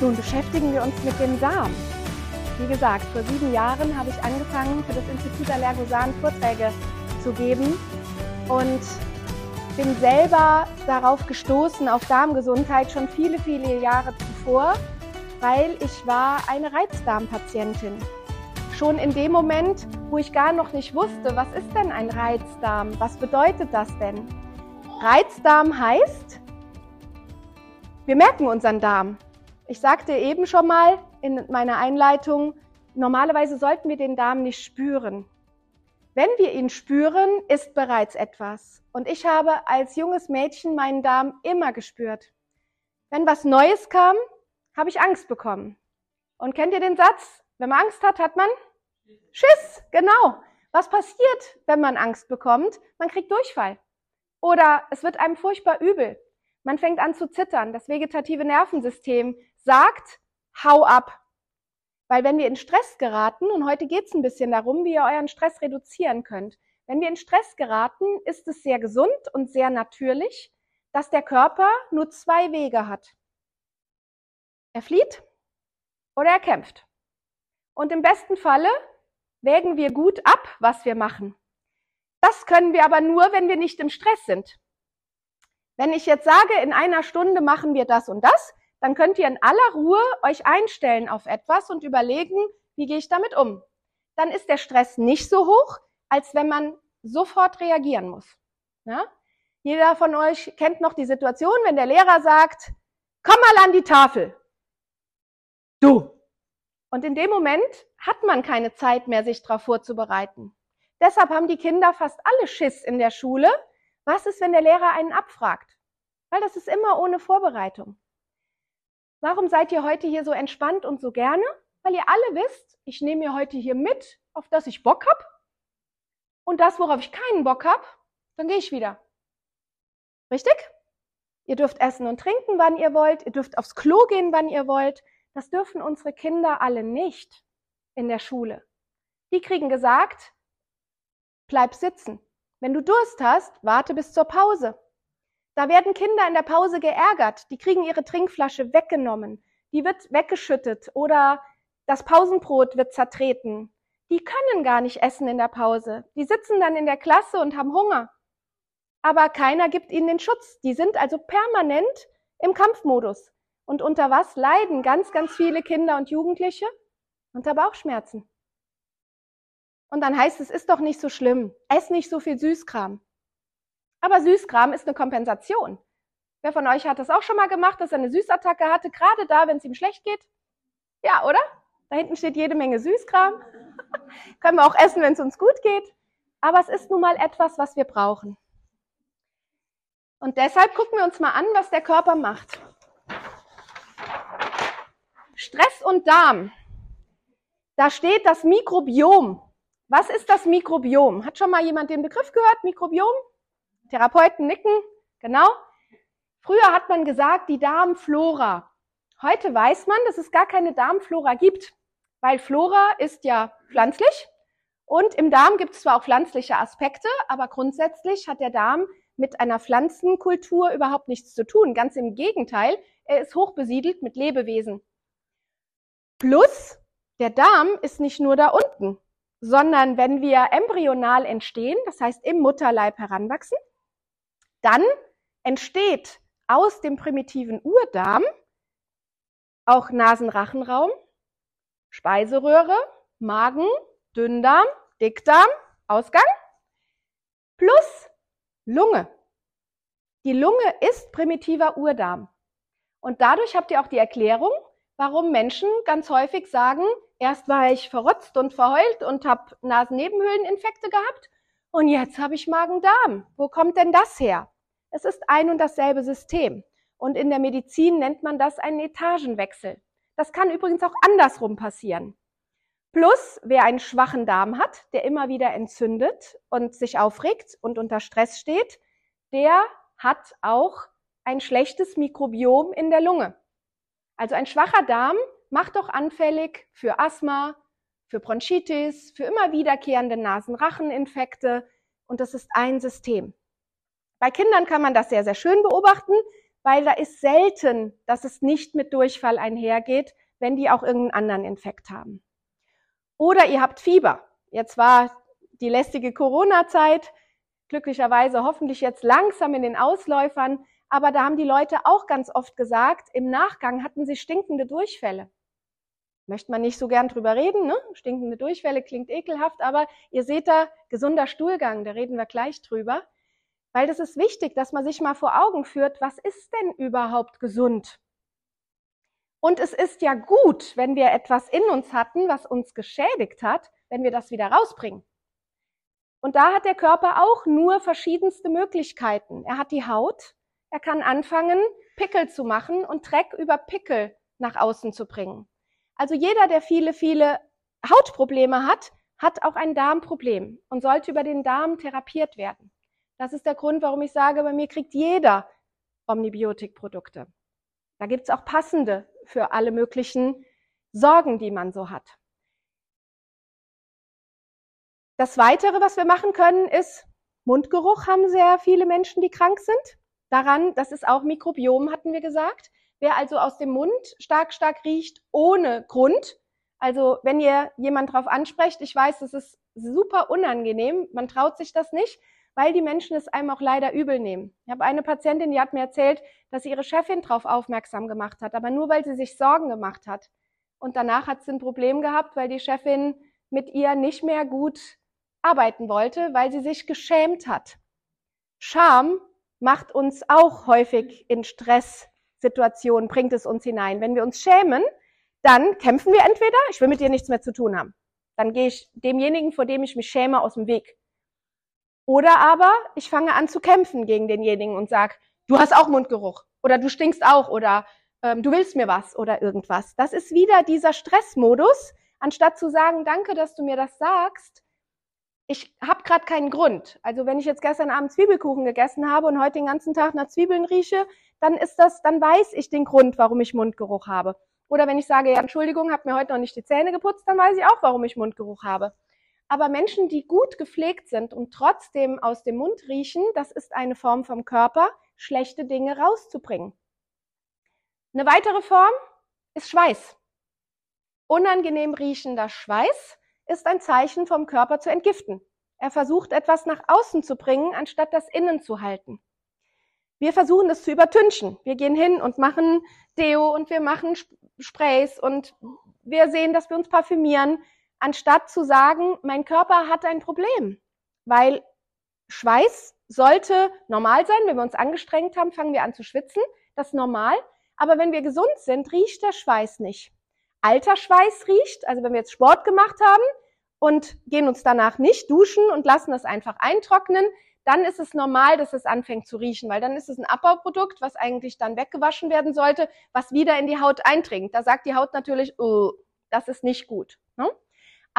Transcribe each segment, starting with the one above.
Nun beschäftigen wir uns mit dem Darm. Wie gesagt, vor sieben Jahren habe ich angefangen, für das Institut Allergosan Vorträge zu geben und bin selber darauf gestoßen, auf Darmgesundheit schon viele, viele Jahre zuvor, weil ich war eine Reizdarmpatientin. Schon in dem Moment, wo ich gar noch nicht wusste, was ist denn ein Reizdarm? Was bedeutet das denn? Reizdarm heißt, wir merken unseren Darm. Ich sagte eben schon mal in meiner Einleitung, normalerweise sollten wir den Darm nicht spüren. Wenn wir ihn spüren, ist bereits etwas. Und ich habe als junges Mädchen meinen Darm immer gespürt. Wenn was Neues kam, habe ich Angst bekommen. Und kennt ihr den Satz? Wenn man Angst hat, hat man Schiss. Genau. Was passiert, wenn man Angst bekommt? Man kriegt Durchfall. Oder es wird einem furchtbar übel. Man fängt an zu zittern. Das vegetative Nervensystem sagt, hau ab. Weil wenn wir in Stress geraten, und heute geht es ein bisschen darum, wie ihr euren Stress reduzieren könnt. Wenn wir in Stress geraten, ist es sehr gesund und sehr natürlich, dass der Körper nur zwei Wege hat. Er flieht oder er kämpft. Und im besten Falle wägen wir gut ab, was wir machen. Das können wir aber nur, wenn wir nicht im Stress sind. Wenn ich jetzt sage, in einer Stunde machen wir das und das, dann könnt ihr in aller Ruhe euch einstellen auf etwas und überlegen, wie gehe ich damit um. Dann ist der Stress nicht so hoch, als wenn man sofort reagieren muss. Ja? Jeder von euch kennt noch die Situation, wenn der Lehrer sagt, komm mal an die Tafel. Du. Und in dem Moment hat man keine Zeit mehr, sich darauf vorzubereiten. Deshalb haben die Kinder fast alle Schiss in der Schule. Was ist, wenn der Lehrer einen abfragt? Weil das ist immer ohne Vorbereitung. Warum seid ihr heute hier so entspannt und so gerne? Weil ihr alle wisst, ich nehme mir heute hier mit, auf das ich Bock hab. Und das, worauf ich keinen Bock hab, dann gehe ich wieder. Richtig? Ihr dürft essen und trinken, wann ihr wollt. Ihr dürft aufs Klo gehen, wann ihr wollt. Das dürfen unsere Kinder alle nicht in der Schule. Die kriegen gesagt, bleib sitzen. Wenn du Durst hast, warte bis zur Pause. Da werden Kinder in der Pause geärgert. Die kriegen ihre Trinkflasche weggenommen. Die wird weggeschüttet oder das Pausenbrot wird zertreten. Die können gar nicht essen in der Pause. Die sitzen dann in der Klasse und haben Hunger. Aber keiner gibt ihnen den Schutz. Die sind also permanent im Kampfmodus. Und unter was leiden ganz, ganz viele Kinder und Jugendliche? Unter Bauchschmerzen. Und dann heißt es, ist doch nicht so schlimm. Ess nicht so viel Süßkram. Aber Süßkram ist eine Kompensation. Wer von euch hat das auch schon mal gemacht, dass er eine Süßattacke hatte, gerade da, wenn es ihm schlecht geht? Ja, oder? Da hinten steht jede Menge Süßkram. Können wir auch essen, wenn es uns gut geht. Aber es ist nun mal etwas, was wir brauchen. Und deshalb gucken wir uns mal an, was der Körper macht. Stress und Darm. Da steht das Mikrobiom. Was ist das Mikrobiom? Hat schon mal jemand den Begriff gehört? Mikrobiom? Therapeuten nicken, genau. Früher hat man gesagt, die Darmflora. Heute weiß man, dass es gar keine Darmflora gibt, weil Flora ist ja pflanzlich und im Darm gibt es zwar auch pflanzliche Aspekte, aber grundsätzlich hat der Darm mit einer Pflanzenkultur überhaupt nichts zu tun. Ganz im Gegenteil, er ist hochbesiedelt mit Lebewesen. Plus, der Darm ist nicht nur da unten, sondern wenn wir embryonal entstehen, das heißt im Mutterleib heranwachsen, dann entsteht aus dem primitiven Urdarm auch Nasenrachenraum, Speiseröhre, Magen, Dünndarm, Dickdarm, Ausgang plus Lunge. Die Lunge ist primitiver Urdarm. Und dadurch habt ihr auch die Erklärung, warum Menschen ganz häufig sagen, erst war ich verrotzt und verheult und habe Nasennebenhöhleninfekte gehabt und jetzt habe ich Magen-Darm. Wo kommt denn das her? Es ist ein und dasselbe System. Und in der Medizin nennt man das einen Etagenwechsel. Das kann übrigens auch andersrum passieren. Plus, wer einen schwachen Darm hat, der immer wieder entzündet und sich aufregt und unter Stress steht, der hat auch ein schlechtes Mikrobiom in der Lunge. Also ein schwacher Darm macht doch anfällig für Asthma, für Bronchitis, für immer wiederkehrende Nasenracheninfekte und das ist ein System. Bei Kindern kann man das sehr, sehr schön beobachten, weil da ist selten, dass es nicht mit Durchfall einhergeht, wenn die auch irgendeinen anderen Infekt haben. Oder ihr habt Fieber. Jetzt war die lästige Corona-Zeit, glücklicherweise hoffentlich jetzt langsam in den Ausläufern, aber da haben die Leute auch ganz oft gesagt, im Nachgang hatten sie stinkende Durchfälle. Möchte man nicht so gern drüber reden, ne? Stinkende Durchfälle klingt ekelhaft, aber ihr seht da, gesunder Stuhlgang, da reden wir gleich drüber. Weil das ist wichtig, dass man sich mal vor Augen führt, was ist denn überhaupt gesund? Und es ist ja gut, wenn wir etwas in uns hatten, was uns geschädigt hat, wenn wir das wieder rausbringen. Und da hat der Körper auch nur verschiedenste Möglichkeiten. Er hat die Haut, er kann anfangen, Pickel zu machen und Dreck über Pickel nach außen zu bringen. Also jeder, der viele, viele Hautprobleme hat, hat auch ein Darmproblem und sollte über den Darm therapiert werden. Das ist der Grund, warum ich sage, bei mir kriegt jeder Omnibiotikprodukte. Da gibt's auch passende für alle möglichen Sorgen, die man so hat. Das Weitere, was wir machen können, ist Mundgeruch haben sehr viele Menschen, die krank sind. Daran, das ist auch Mikrobiom, hatten wir gesagt. Wer also aus dem Mund stark, stark riecht, ohne Grund, also wenn ihr jemand drauf ansprecht, ich weiß, das ist super unangenehm, man traut sich das nicht, weil die Menschen es einem auch leider übel nehmen. Ich habe eine Patientin, die hat mir erzählt, dass sie ihre Chefin darauf aufmerksam gemacht hat, aber nur weil sie sich Sorgen gemacht hat. Und danach hat sie ein Problem gehabt, weil die Chefin mit ihr nicht mehr gut arbeiten wollte, weil sie sich geschämt hat. Scham macht uns auch häufig in Stresssituationen, bringt es uns hinein. Wenn wir uns schämen, dann kämpfen wir entweder, ich will mit dir nichts mehr zu tun haben. Dann gehe ich demjenigen, vor dem ich mich schäme, aus dem Weg. Oder aber ich fange an zu kämpfen gegen denjenigen und sag, du hast auch Mundgeruch oder du stinkst auch oder ähm, du willst mir was oder irgendwas. Das ist wieder dieser Stressmodus, anstatt zu sagen, danke, dass du mir das sagst. Ich habe gerade keinen Grund. Also wenn ich jetzt gestern Abend Zwiebelkuchen gegessen habe und heute den ganzen Tag nach Zwiebeln rieche, dann ist das, dann weiß ich den Grund, warum ich Mundgeruch habe. Oder wenn ich sage, ja, Entschuldigung, habe mir heute noch nicht die Zähne geputzt, dann weiß ich auch, warum ich Mundgeruch habe. Aber Menschen, die gut gepflegt sind und trotzdem aus dem Mund riechen, das ist eine Form vom Körper, schlechte Dinge rauszubringen. Eine weitere Form ist Schweiß. Unangenehm riechender Schweiß ist ein Zeichen vom Körper zu entgiften. Er versucht etwas nach außen zu bringen, anstatt das innen zu halten. Wir versuchen das zu übertünchen. Wir gehen hin und machen Deo und wir machen Sprays und wir sehen, dass wir uns parfümieren anstatt zu sagen, mein Körper hat ein Problem. Weil Schweiß sollte normal sein. Wenn wir uns angestrengt haben, fangen wir an zu schwitzen. Das ist normal. Aber wenn wir gesund sind, riecht der Schweiß nicht. Alter Schweiß riecht, also wenn wir jetzt Sport gemacht haben und gehen uns danach nicht duschen und lassen das einfach eintrocknen, dann ist es normal, dass es anfängt zu riechen, weil dann ist es ein Abbauprodukt, was eigentlich dann weggewaschen werden sollte, was wieder in die Haut eindringt. Da sagt die Haut natürlich, oh, das ist nicht gut. Ne?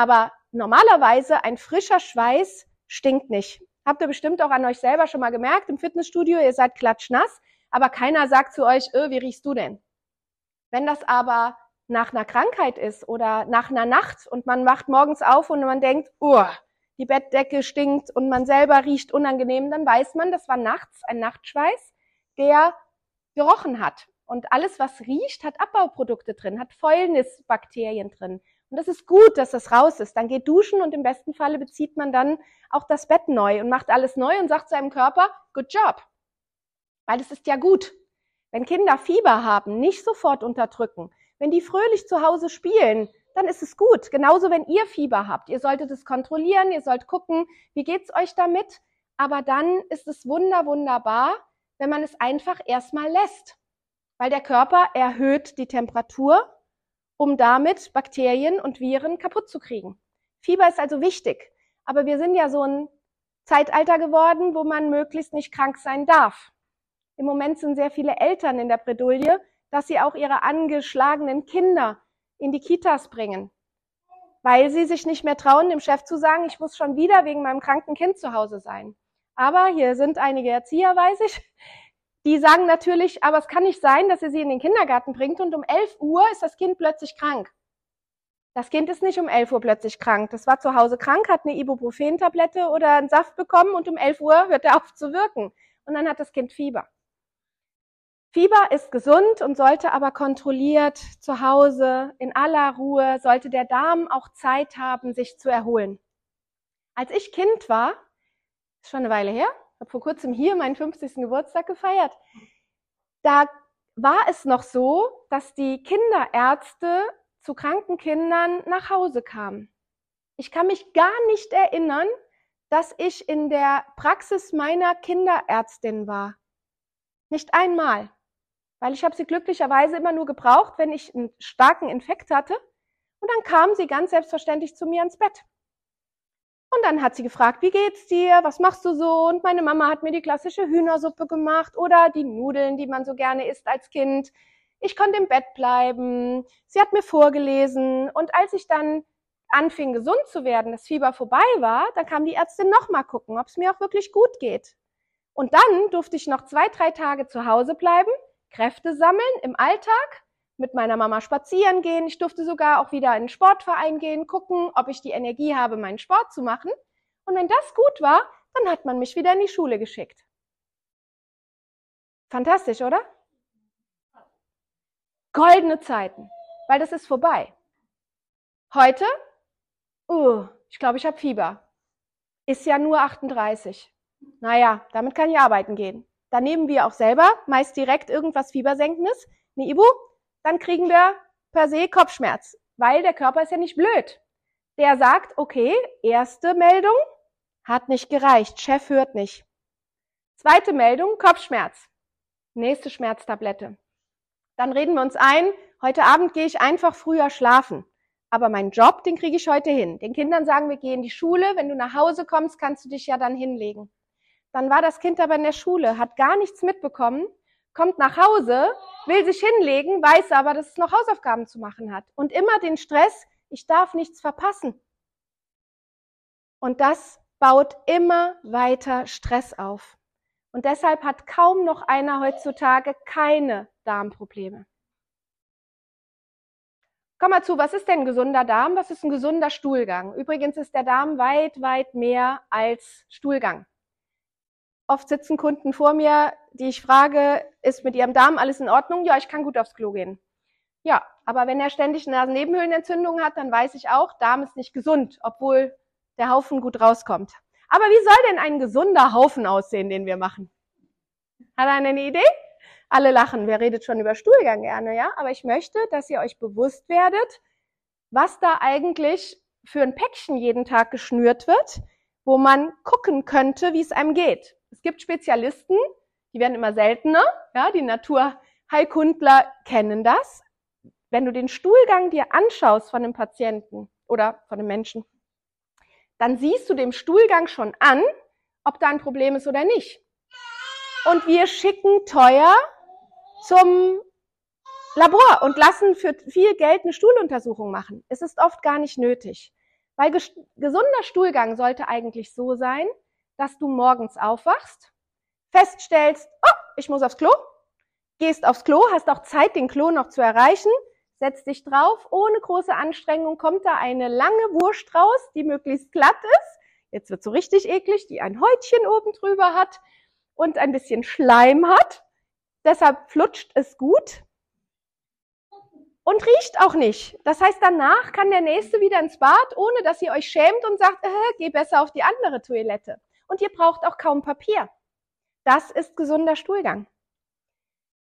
Aber normalerweise ein frischer Schweiß stinkt nicht. Habt ihr bestimmt auch an euch selber schon mal gemerkt im Fitnessstudio, ihr seid klatschnass, aber keiner sagt zu euch, öh, wie riechst du denn? Wenn das aber nach einer Krankheit ist oder nach einer Nacht und man wacht morgens auf und man denkt, oh, die Bettdecke stinkt und man selber riecht unangenehm, dann weiß man, das war nachts ein Nachtschweiß, der gerochen hat. Und alles, was riecht, hat Abbauprodukte drin, hat Fäulnisbakterien drin. Und das ist gut, dass das raus ist. Dann geht duschen und im besten Falle bezieht man dann auch das Bett neu und macht alles neu und sagt seinem Körper, good job. Weil es ist ja gut. Wenn Kinder Fieber haben, nicht sofort unterdrücken. Wenn die fröhlich zu Hause spielen, dann ist es gut. Genauso, wenn ihr Fieber habt. Ihr solltet es kontrollieren, ihr sollt gucken, wie geht's euch damit. Aber dann ist es wunder, wunderbar, wenn man es einfach erstmal lässt. Weil der Körper erhöht die Temperatur um damit Bakterien und Viren kaputt zu kriegen. Fieber ist also wichtig. Aber wir sind ja so ein Zeitalter geworden, wo man möglichst nicht krank sein darf. Im Moment sind sehr viele Eltern in der Bredouille, dass sie auch ihre angeschlagenen Kinder in die Kitas bringen, weil sie sich nicht mehr trauen, dem Chef zu sagen, ich muss schon wieder wegen meinem kranken Kind zu Hause sein. Aber hier sind einige Erzieher, weiß ich, die sagen natürlich, aber es kann nicht sein, dass ihr sie in den Kindergarten bringt und um 11 Uhr ist das Kind plötzlich krank. Das Kind ist nicht um 11 Uhr plötzlich krank. Das war zu Hause krank, hat eine Ibuprofen-Tablette oder einen Saft bekommen und um 11 Uhr hört er auf zu wirken. Und dann hat das Kind Fieber. Fieber ist gesund und sollte aber kontrolliert zu Hause in aller Ruhe, sollte der Darm auch Zeit haben, sich zu erholen. Als ich Kind war, ist schon eine Weile her, habe vor kurzem hier meinen 50. Geburtstag gefeiert, da war es noch so, dass die Kinderärzte zu kranken Kindern nach Hause kam. Ich kann mich gar nicht erinnern, dass ich in der Praxis meiner Kinderärztin war. Nicht einmal. Weil ich habe sie glücklicherweise immer nur gebraucht, wenn ich einen starken Infekt hatte. Und dann kam sie ganz selbstverständlich zu mir ins Bett. Und dann hat sie gefragt, wie geht's dir? Was machst du so? Und meine Mama hat mir die klassische Hühnersuppe gemacht oder die Nudeln, die man so gerne isst als Kind. Ich konnte im Bett bleiben. Sie hat mir vorgelesen. Und als ich dann anfing, gesund zu werden, das Fieber vorbei war, dann kam die Ärztin nochmal gucken, ob es mir auch wirklich gut geht. Und dann durfte ich noch zwei, drei Tage zu Hause bleiben, Kräfte sammeln im Alltag, mit meiner Mama spazieren gehen. Ich durfte sogar auch wieder in den Sportverein gehen, gucken, ob ich die Energie habe, meinen Sport zu machen. Und wenn das gut war, dann hat man mich wieder in die Schule geschickt. Fantastisch, oder? Goldene Zeiten, weil das ist vorbei. Heute, uh, ich glaube, ich habe Fieber. Ist ja nur 38. Naja, damit kann ich arbeiten gehen. Dann nehmen wir auch selber meist direkt irgendwas Fiebersenkendes, eine Ibu, dann kriegen wir per se Kopfschmerz, weil der Körper ist ja nicht blöd. Der sagt, okay, erste Meldung hat nicht gereicht, Chef hört nicht. Zweite Meldung, Kopfschmerz. Nächste Schmerztablette. Dann reden wir uns ein, heute Abend gehe ich einfach früher schlafen. Aber meinen Job, den kriege ich heute hin. Den Kindern sagen wir, geh in die Schule. Wenn du nach Hause kommst, kannst du dich ja dann hinlegen. Dann war das Kind aber in der Schule, hat gar nichts mitbekommen, kommt nach Hause, will sich hinlegen, weiß aber, dass es noch Hausaufgaben zu machen hat. Und immer den Stress, ich darf nichts verpassen. Und das baut immer weiter Stress auf. Und deshalb hat kaum noch einer heutzutage keine Darmprobleme. Komm mal zu, was ist denn ein gesunder Darm? Was ist ein gesunder Stuhlgang? Übrigens ist der Darm weit, weit mehr als Stuhlgang. Oft sitzen Kunden vor mir, die ich frage, ist mit ihrem Darm alles in Ordnung? Ja, ich kann gut aufs Klo gehen. Ja, aber wenn er ständig Nasennebenhöhlenentzündung hat, dann weiß ich auch, Darm ist nicht gesund, obwohl der Haufen gut rauskommt. Aber wie soll denn ein gesunder Haufen aussehen, den wir machen? Hat einer eine Idee? Alle lachen. Wer redet schon über Stuhlgang gerne, ja? Aber ich möchte, dass ihr euch bewusst werdet, was da eigentlich für ein Päckchen jeden Tag geschnürt wird, wo man gucken könnte, wie es einem geht. Es gibt Spezialisten, die werden immer seltener, ja? Die Naturheilkundler kennen das. Wenn du den Stuhlgang dir anschaust von einem Patienten oder von einem Menschen, dann siehst du dem Stuhlgang schon an, ob da ein Problem ist oder nicht. Und wir schicken teuer zum Labor und lassen für viel Geld eine Stuhluntersuchung machen. Es ist oft gar nicht nötig. Weil gesunder Stuhlgang sollte eigentlich so sein, dass du morgens aufwachst, feststellst, oh, ich muss aufs Klo, gehst aufs Klo, hast auch Zeit, den Klo noch zu erreichen, setzt dich drauf, ohne große Anstrengung kommt da eine lange Wurst raus, die möglichst glatt ist. Jetzt wird so richtig eklig, die ein Häutchen oben drüber hat und ein bisschen Schleim hat. Deshalb flutscht es gut und riecht auch nicht. Das heißt, danach kann der Nächste wieder ins Bad, ohne dass ihr euch schämt und sagt, äh, geh besser auf die andere Toilette. Und ihr braucht auch kaum Papier. Das ist gesunder Stuhlgang.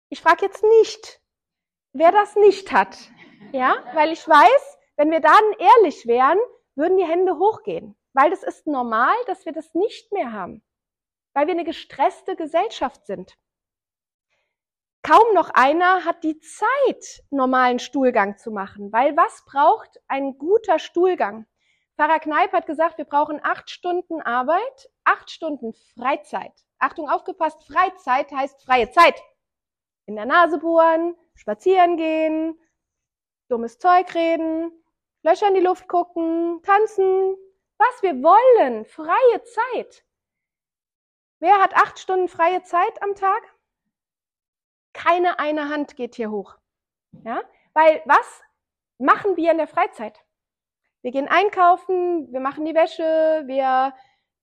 Ich frage jetzt nicht, wer das nicht hat. Ja, weil ich weiß, wenn wir dann ehrlich wären, würden die Hände hochgehen. Weil das ist normal, dass wir das nicht mehr haben. Weil wir eine gestresste Gesellschaft sind. Kaum noch einer hat die Zeit, normalen Stuhlgang zu machen. Weil was braucht ein guter Stuhlgang? Pfarrer Kneip hat gesagt, wir brauchen acht Stunden Arbeit, acht Stunden Freizeit. Achtung, aufgepasst, Freizeit heißt freie Zeit. In der Nase bohren, spazieren gehen, dummes Zeug reden, Löcher in die Luft gucken, tanzen, was wir wollen, freie Zeit. Wer hat acht Stunden freie Zeit am Tag? Keine eine Hand geht hier hoch. Ja? Weil was machen wir in der Freizeit? Wir gehen einkaufen, wir machen die Wäsche, wir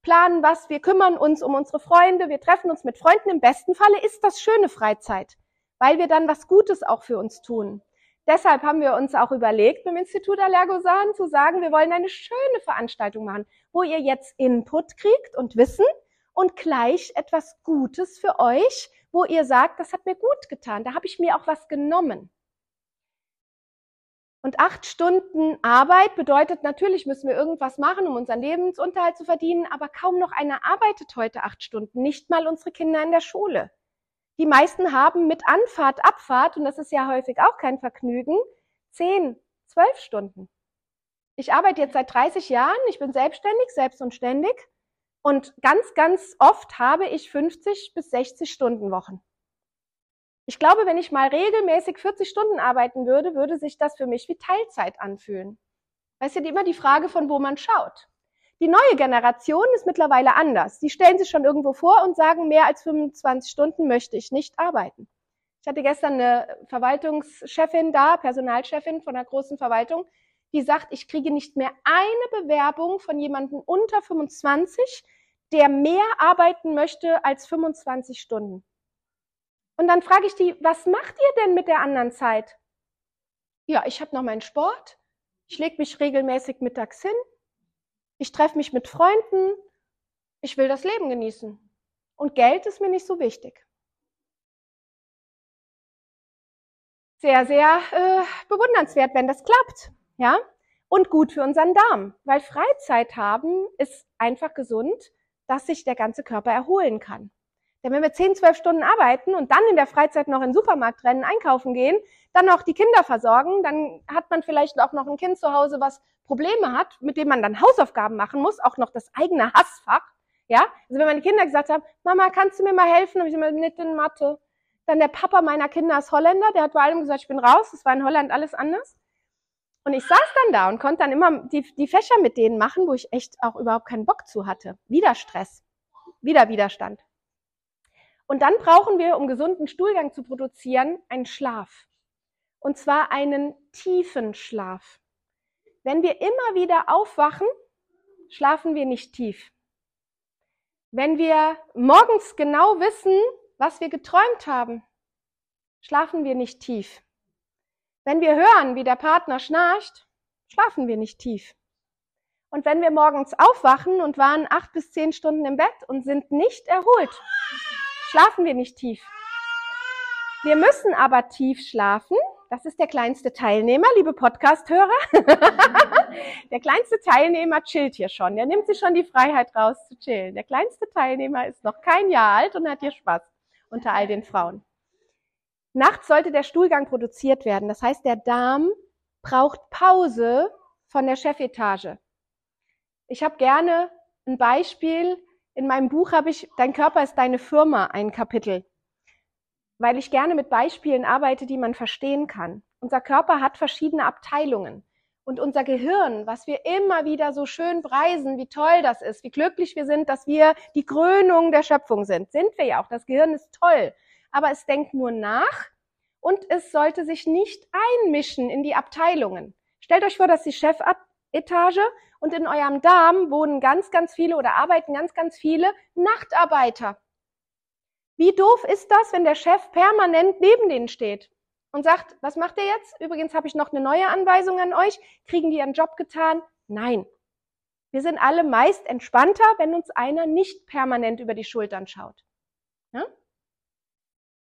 planen was, wir kümmern uns um unsere Freunde, wir treffen uns mit Freunden. Im besten Falle ist das schöne Freizeit, weil wir dann was Gutes auch für uns tun. Deshalb haben wir uns auch überlegt, beim Institut Allergosan zu sagen, wir wollen eine schöne Veranstaltung machen, wo ihr jetzt Input kriegt und Wissen und gleich etwas Gutes für euch, wo ihr sagt, das hat mir gut getan, da habe ich mir auch was genommen. Und acht Stunden Arbeit bedeutet natürlich, müssen wir irgendwas machen, um unseren Lebensunterhalt zu verdienen, aber kaum noch einer arbeitet heute acht Stunden, nicht mal unsere Kinder in der Schule. Die meisten haben mit Anfahrt, Abfahrt, und das ist ja häufig auch kein Vergnügen, zehn, zwölf Stunden. Ich arbeite jetzt seit 30 Jahren, ich bin selbstständig, selbst und ständig, und ganz, ganz oft habe ich 50 bis 60 Stunden Wochen. Ich glaube, wenn ich mal regelmäßig 40 Stunden arbeiten würde, würde sich das für mich wie Teilzeit anfühlen. Weißt du, immer die Frage, von wo man schaut. Die neue Generation ist mittlerweile anders. Die stellen sich schon irgendwo vor und sagen, mehr als 25 Stunden möchte ich nicht arbeiten. Ich hatte gestern eine Verwaltungschefin da, Personalchefin von einer großen Verwaltung, die sagt, ich kriege nicht mehr eine Bewerbung von jemandem unter 25, der mehr arbeiten möchte als 25 Stunden. Und dann frage ich die, was macht ihr denn mit der anderen Zeit? Ja, ich habe noch meinen Sport. Ich lege mich regelmäßig mittags hin. Ich treffe mich mit Freunden. Ich will das Leben genießen. Und Geld ist mir nicht so wichtig. Sehr, sehr äh, bewundernswert, wenn das klappt. Ja? Und gut für unseren Darm. Weil Freizeit haben ist einfach gesund, dass sich der ganze Körper erholen kann. Denn wenn wir 10, 12 Stunden arbeiten und dann in der Freizeit noch in den Supermarkt rennen, einkaufen gehen, dann noch die Kinder versorgen, dann hat man vielleicht auch noch ein Kind zu Hause, was Probleme hat, mit dem man dann Hausaufgaben machen muss, auch noch das eigene Hassfach. Ja, also wenn meine Kinder gesagt haben, Mama, kannst du mir mal helfen? Habe ich immer nicht in Mathe. Dann der Papa meiner Kinder ist Holländer, der hat bei allem gesagt, ich bin raus. Das war in Holland alles anders. Und ich saß dann da und konnte dann immer die, die Fächer mit denen machen, wo ich echt auch überhaupt keinen Bock zu hatte. Wieder Stress. Wieder Widerstand. Und dann brauchen wir, um gesunden Stuhlgang zu produzieren, einen Schlaf. Und zwar einen tiefen Schlaf. Wenn wir immer wieder aufwachen, schlafen wir nicht tief. Wenn wir morgens genau wissen, was wir geträumt haben, schlafen wir nicht tief. Wenn wir hören, wie der Partner schnarcht, schlafen wir nicht tief. Und wenn wir morgens aufwachen und waren acht bis zehn Stunden im Bett und sind nicht erholt, schlafen wir nicht tief. Wir müssen aber tief schlafen. Das ist der kleinste Teilnehmer, liebe Podcast-Hörer. der kleinste Teilnehmer chillt hier schon. Der nimmt sich schon die Freiheit raus zu chillen. Der kleinste Teilnehmer ist noch kein Jahr alt und hat hier Spaß unter all den Frauen. Nachts sollte der Stuhlgang produziert werden. Das heißt, der Darm braucht Pause von der Chefetage. Ich habe gerne ein Beispiel in meinem Buch habe ich Dein Körper ist deine Firma ein Kapitel, weil ich gerne mit Beispielen arbeite, die man verstehen kann. Unser Körper hat verschiedene Abteilungen. Und unser Gehirn, was wir immer wieder so schön preisen, wie toll das ist, wie glücklich wir sind, dass wir die Krönung der Schöpfung sind, sind wir ja auch. Das Gehirn ist toll. Aber es denkt nur nach und es sollte sich nicht einmischen in die Abteilungen. Stellt euch vor, dass die Chefetage und in eurem Darm wohnen ganz, ganz viele oder arbeiten ganz, ganz viele Nachtarbeiter. Wie doof ist das, wenn der Chef permanent neben denen steht und sagt, was macht ihr jetzt? Übrigens habe ich noch eine neue Anweisung an euch. Kriegen die ihren Job getan? Nein. Wir sind alle meist entspannter, wenn uns einer nicht permanent über die Schultern schaut. Ja?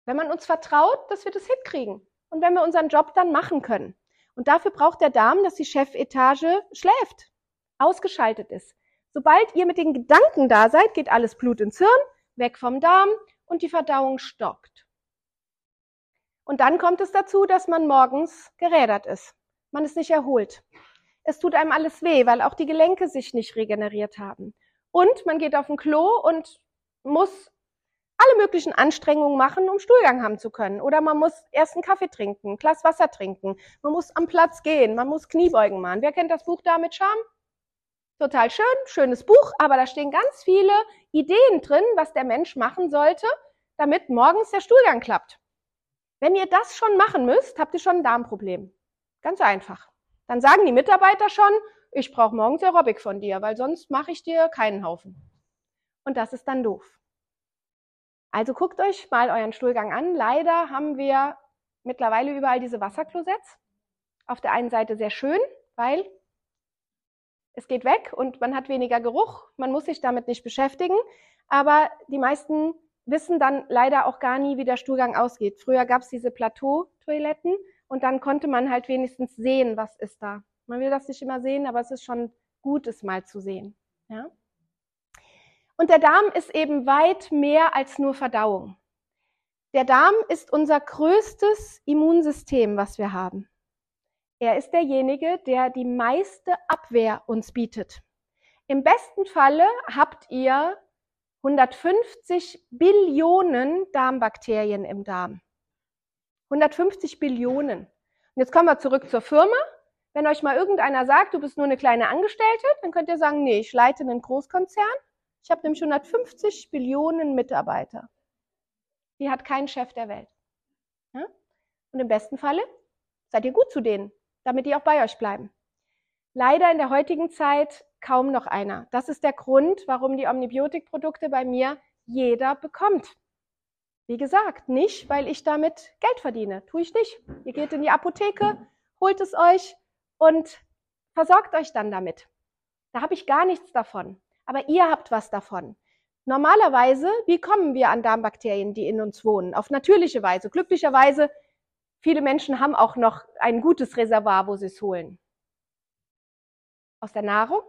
Wenn man uns vertraut, dass wir das hinkriegen und wenn wir unseren Job dann machen können. Und dafür braucht der Darm, dass die Chefetage schläft ausgeschaltet ist. Sobald ihr mit den Gedanken da seid, geht alles Blut ins Hirn, weg vom Darm und die Verdauung stockt. Und dann kommt es dazu, dass man morgens gerädert ist. Man ist nicht erholt. es tut einem alles weh, weil auch die Gelenke sich nicht regeneriert haben. Und man geht auf ein Klo und muss alle möglichen Anstrengungen machen, um Stuhlgang haben zu können. Oder man muss erst einen Kaffee trinken, ein Glas Wasser trinken. Man muss am Platz gehen, man muss Kniebeugen machen. Wer kennt das Buch da mit Scham? Total schön, schönes Buch, aber da stehen ganz viele Ideen drin, was der Mensch machen sollte, damit morgens der Stuhlgang klappt. Wenn ihr das schon machen müsst, habt ihr schon ein Darmproblem. Ganz einfach. Dann sagen die Mitarbeiter schon, ich brauche morgens Aerobic von dir, weil sonst mache ich dir keinen Haufen. Und das ist dann doof. Also guckt euch mal euren Stuhlgang an. Leider haben wir mittlerweile überall diese Wasserklosetts. Auf der einen Seite sehr schön, weil es geht weg und man hat weniger Geruch. Man muss sich damit nicht beschäftigen. Aber die meisten wissen dann leider auch gar nie, wie der Stuhlgang ausgeht. Früher gab es diese Plateau-Toiletten und dann konnte man halt wenigstens sehen, was ist da. Man will das nicht immer sehen, aber es ist schon gut, es mal zu sehen. Ja? Und der Darm ist eben weit mehr als nur Verdauung. Der Darm ist unser größtes Immunsystem, was wir haben. Er ist derjenige, der die meiste Abwehr uns bietet. Im besten Falle habt ihr 150 Billionen Darmbakterien im Darm. 150 Billionen. Und jetzt kommen wir zurück zur Firma. Wenn euch mal irgendeiner sagt, du bist nur eine kleine Angestellte, dann könnt ihr sagen, nee, ich leite einen Großkonzern. Ich habe nämlich 150 Billionen Mitarbeiter. Die hat kein Chef der Welt. Und im besten Falle seid ihr gut zu denen, damit die auch bei euch bleiben. Leider in der heutigen Zeit kaum noch einer. Das ist der Grund, warum die Omnibiotikprodukte bei mir jeder bekommt. Wie gesagt, nicht, weil ich damit Geld verdiene. Tue ich nicht. Ihr geht in die Apotheke, holt es euch und versorgt euch dann damit. Da habe ich gar nichts davon aber ihr habt was davon. Normalerweise, wie kommen wir an Darmbakterien, die in uns wohnen? Auf natürliche Weise. Glücklicherweise, viele Menschen haben auch noch ein gutes Reservoir, wo sie es holen. Aus der Nahrung.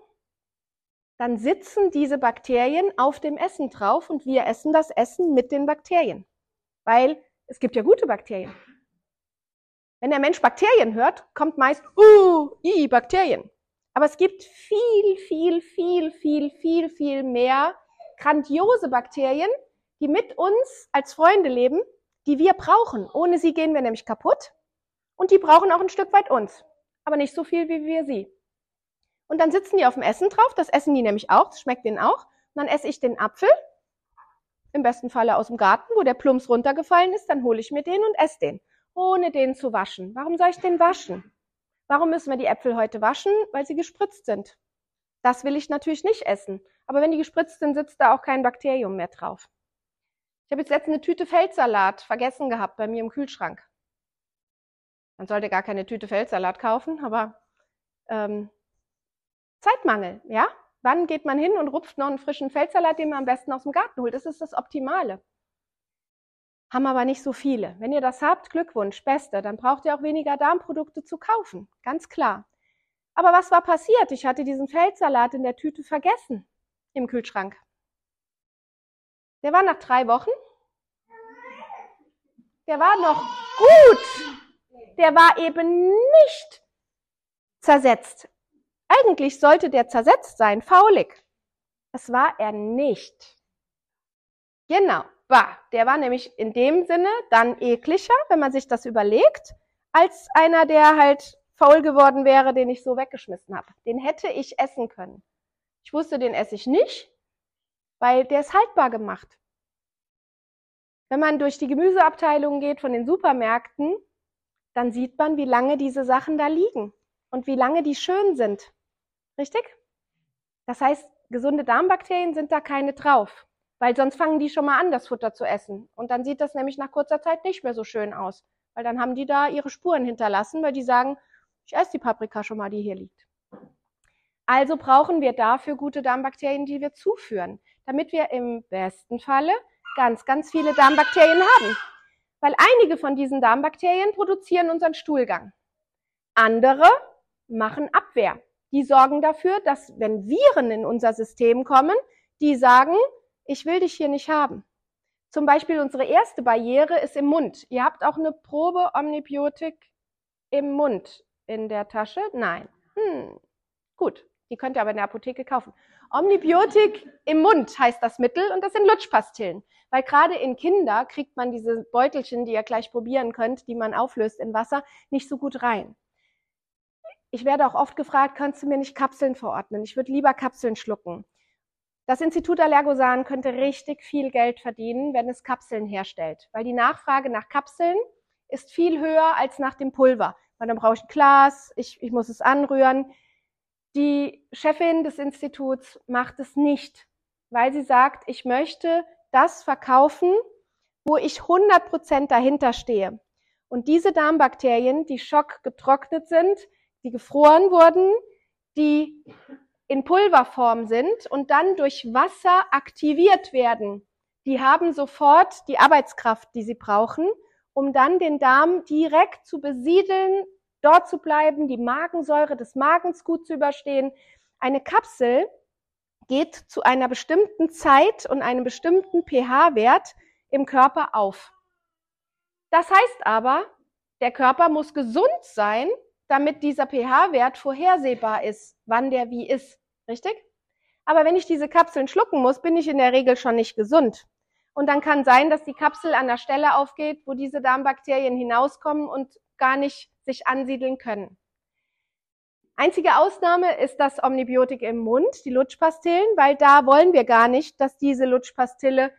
Dann sitzen diese Bakterien auf dem Essen drauf und wir essen das Essen mit den Bakterien. Weil es gibt ja gute Bakterien. Wenn der Mensch Bakterien hört, kommt meist, uh, i, Bakterien. Aber es gibt viel, viel, viel, viel, viel, viel mehr grandiose Bakterien, die mit uns als Freunde leben, die wir brauchen. Ohne sie gehen wir nämlich kaputt. Und die brauchen auch ein Stück weit uns. Aber nicht so viel, wie wir sie. Und dann sitzen die auf dem Essen drauf. Das essen die nämlich auch. Das schmeckt denen auch. Und dann esse ich den Apfel. Im besten Falle aus dem Garten, wo der Plumps runtergefallen ist. Dann hole ich mir den und esse den. Ohne den zu waschen. Warum soll ich den waschen? Warum müssen wir die Äpfel heute waschen? Weil sie gespritzt sind. Das will ich natürlich nicht essen. Aber wenn die gespritzt sind, sitzt da auch kein Bakterium mehr drauf. Ich habe jetzt letztens eine Tüte Feldsalat vergessen gehabt bei mir im Kühlschrank. Man sollte gar keine Tüte Feldsalat kaufen, aber ähm, Zeitmangel, ja? Wann geht man hin und rupft noch einen frischen Feldsalat, den man am besten aus dem Garten holt? Das ist das Optimale haben aber nicht so viele. Wenn ihr das habt, Glückwunsch, beste, dann braucht ihr auch weniger Darmprodukte zu kaufen, ganz klar. Aber was war passiert? Ich hatte diesen Feldsalat in der Tüte vergessen im Kühlschrank. Der war nach drei Wochen. Der war noch gut. Der war eben nicht zersetzt. Eigentlich sollte der zersetzt sein, faulig. Das war er nicht. Genau. Bah, der war nämlich in dem Sinne dann ekliger, wenn man sich das überlegt, als einer, der halt faul geworden wäre, den ich so weggeschmissen habe. Den hätte ich essen können. Ich wusste, den esse ich nicht, weil der ist haltbar gemacht. Wenn man durch die Gemüseabteilung geht von den Supermärkten, dann sieht man, wie lange diese Sachen da liegen und wie lange die schön sind. Richtig? Das heißt, gesunde Darmbakterien sind da keine drauf. Weil sonst fangen die schon mal an, das Futter zu essen. Und dann sieht das nämlich nach kurzer Zeit nicht mehr so schön aus. Weil dann haben die da ihre Spuren hinterlassen, weil die sagen, ich esse die Paprika schon mal, die hier liegt. Also brauchen wir dafür gute Darmbakterien, die wir zuführen, damit wir im besten Falle ganz, ganz viele Darmbakterien haben. Weil einige von diesen Darmbakterien produzieren unseren Stuhlgang. Andere machen Abwehr. Die sorgen dafür, dass wenn Viren in unser System kommen, die sagen, ich will dich hier nicht haben. Zum Beispiel unsere erste Barriere ist im Mund. Ihr habt auch eine Probe Omnibiotik im Mund in der Tasche? Nein. Hm, Gut, die könnt ihr aber in der Apotheke kaufen. Omnibiotik im Mund heißt das Mittel und das sind Lutschpastillen. Weil gerade in Kinder kriegt man diese Beutelchen, die ihr gleich probieren könnt, die man auflöst in Wasser, nicht so gut rein. Ich werde auch oft gefragt, kannst du mir nicht Kapseln verordnen? Ich würde lieber Kapseln schlucken. Das Institut Allergosan könnte richtig viel Geld verdienen, wenn es Kapseln herstellt, weil die Nachfrage nach Kapseln ist viel höher als nach dem Pulver. Weil dann brauche ich ein Glas, ich, ich muss es anrühren. Die Chefin des Instituts macht es nicht, weil sie sagt, ich möchte das verkaufen, wo ich 100 Prozent dahinter stehe. Und diese Darmbakterien, die schockgetrocknet sind, die gefroren wurden, die in Pulverform sind und dann durch Wasser aktiviert werden, die haben sofort die Arbeitskraft, die sie brauchen, um dann den Darm direkt zu besiedeln, dort zu bleiben, die Magensäure des Magens gut zu überstehen. Eine Kapsel geht zu einer bestimmten Zeit und einem bestimmten pH-Wert im Körper auf. Das heißt aber, der Körper muss gesund sein, damit dieser pH-Wert vorhersehbar ist, wann der wie ist. Richtig? Aber wenn ich diese Kapseln schlucken muss, bin ich in der Regel schon nicht gesund. Und dann kann sein, dass die Kapsel an der Stelle aufgeht, wo diese Darmbakterien hinauskommen und gar nicht sich ansiedeln können. Einzige Ausnahme ist das Omnibiotik im Mund, die Lutschpastillen, weil da wollen wir gar nicht, dass diese Lutschpastille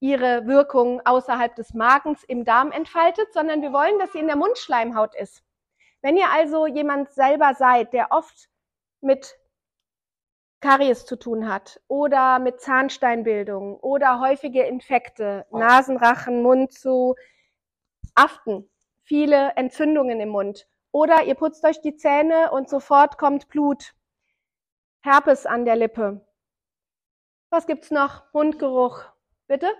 ihre Wirkung außerhalb des Magens im Darm entfaltet, sondern wir wollen, dass sie in der Mundschleimhaut ist. Wenn ihr also jemand selber seid, der oft mit Karies zu tun hat oder mit Zahnsteinbildung oder häufige Infekte, Nasenrachen, Mund zu Aften, viele Entzündungen im Mund. Oder ihr putzt euch die Zähne und sofort kommt Blut, Herpes an der Lippe. Was gibt's noch? Mundgeruch. Bitte?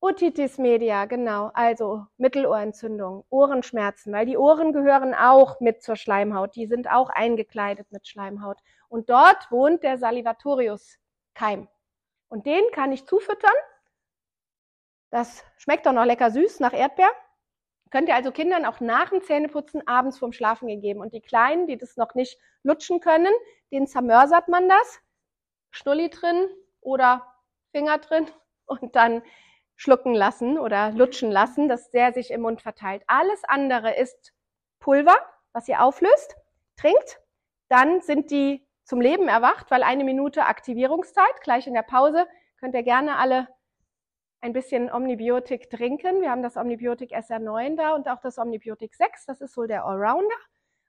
Otitis media, genau. Also Mittelohrentzündung, Ohrenschmerzen, weil die Ohren gehören auch mit zur Schleimhaut. Die sind auch eingekleidet mit Schleimhaut. Und dort wohnt der Salivatorius-Keim. Und den kann ich zufüttern. Das schmeckt doch noch lecker süß nach Erdbeer. Könnt ihr also Kindern auch nach dem Zähneputzen abends vorm Schlafen geben. Und die Kleinen, die das noch nicht lutschen können, denen zermörsert man das. Schnulli drin oder Finger drin und dann schlucken lassen oder lutschen lassen, dass der sich im Mund verteilt. Alles andere ist Pulver, was ihr auflöst, trinkt. Dann sind die zum Leben erwacht, weil eine Minute Aktivierungszeit, gleich in der Pause, könnt ihr gerne alle ein bisschen Omnibiotik trinken. Wir haben das Omnibiotik SR9 da und auch das Omnibiotik 6, das ist so der Allrounder.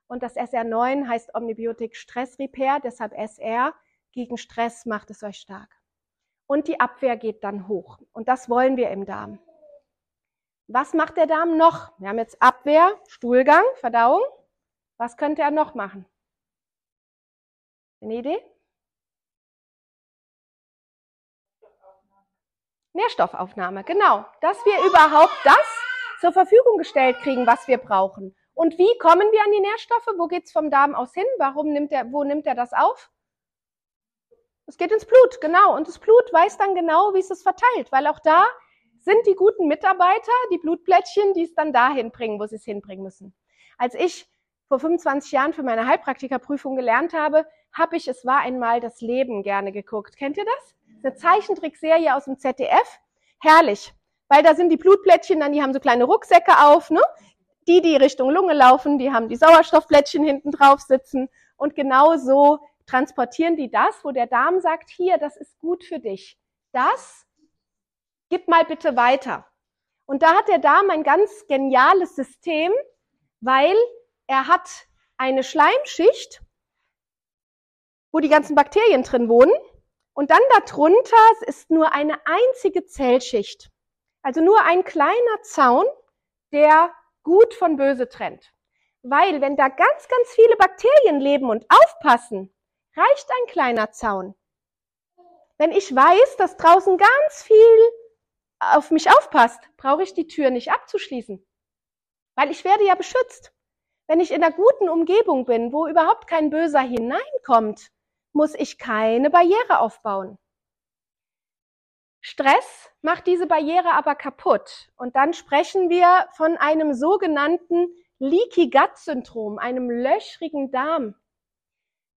Und das SR9 heißt Omnibiotik Stress Repair, deshalb SR. Gegen Stress macht es euch stark. Und die Abwehr geht dann hoch. Und das wollen wir im Darm. Was macht der Darm noch? Wir haben jetzt Abwehr, Stuhlgang, Verdauung. Was könnte er noch machen? Eine Idee? Nährstoffaufnahme, genau. Dass wir überhaupt das zur Verfügung gestellt kriegen, was wir brauchen. Und wie kommen wir an die Nährstoffe? Wo geht's vom Darm aus hin? Warum nimmt er, wo nimmt er das auf? Es geht ins Blut, genau. Und das Blut weiß dann genau, wie es es verteilt, weil auch da sind die guten Mitarbeiter, die Blutplättchen, die es dann dahin bringen, wo sie es hinbringen müssen. Als ich vor 25 Jahren für meine Heilpraktikerprüfung gelernt habe, habe ich Es war einmal das Leben gerne geguckt. Kennt ihr das? Eine Zeichentrickserie aus dem ZDF. Herrlich. Weil da sind die Blutplättchen dann, die haben so kleine Rucksäcke auf, ne? Die, die Richtung Lunge laufen, die haben die Sauerstoffplättchen hinten drauf sitzen. Und genau so transportieren die das, wo der Darm sagt, hier, das ist gut für dich. Das gib mal bitte weiter. Und da hat der Darm ein ganz geniales System, weil er hat eine Schleimschicht, wo die ganzen Bakterien drin wohnen. Und dann darunter ist nur eine einzige Zellschicht. Also nur ein kleiner Zaun, der gut von böse trennt. Weil wenn da ganz, ganz viele Bakterien leben und aufpassen, reicht ein kleiner Zaun. Wenn ich weiß, dass draußen ganz viel auf mich aufpasst, brauche ich die Tür nicht abzuschließen. Weil ich werde ja beschützt. Wenn ich in einer guten Umgebung bin, wo überhaupt kein Böser hineinkommt, muss ich keine Barriere aufbauen. Stress macht diese Barriere aber kaputt. Und dann sprechen wir von einem sogenannten Leaky Gut Syndrom, einem löchrigen Darm.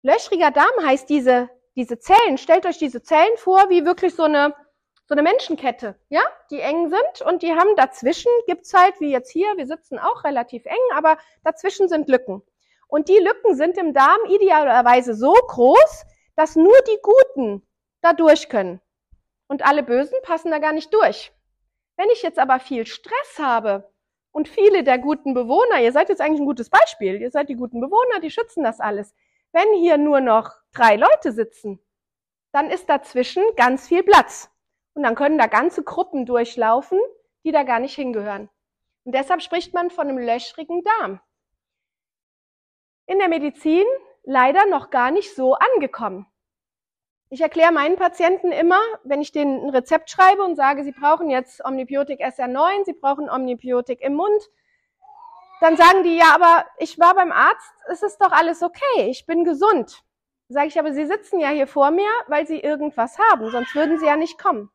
Löchriger Darm heißt diese, diese Zellen, stellt euch diese Zellen vor wie wirklich so eine, so eine Menschenkette, ja, die eng sind und die haben dazwischen, gibt's halt, wie jetzt hier, wir sitzen auch relativ eng, aber dazwischen sind Lücken. Und die Lücken sind im Darm idealerweise so groß, dass nur die Guten da durch können. Und alle Bösen passen da gar nicht durch. Wenn ich jetzt aber viel Stress habe und viele der guten Bewohner, ihr seid jetzt eigentlich ein gutes Beispiel, ihr seid die guten Bewohner, die schützen das alles. Wenn hier nur noch drei Leute sitzen, dann ist dazwischen ganz viel Platz. Und dann können da ganze Gruppen durchlaufen, die da gar nicht hingehören. Und deshalb spricht man von einem löchrigen Darm. In der Medizin leider noch gar nicht so angekommen. Ich erkläre meinen Patienten immer, wenn ich denen ein Rezept schreibe und sage, sie brauchen jetzt Omnibiotik SR9, sie brauchen Omnibiotik im Mund, dann sagen die, ja, aber ich war beim Arzt, es ist doch alles okay, ich bin gesund. Sage ich, aber Sie sitzen ja hier vor mir, weil Sie irgendwas haben, sonst würden Sie ja nicht kommen.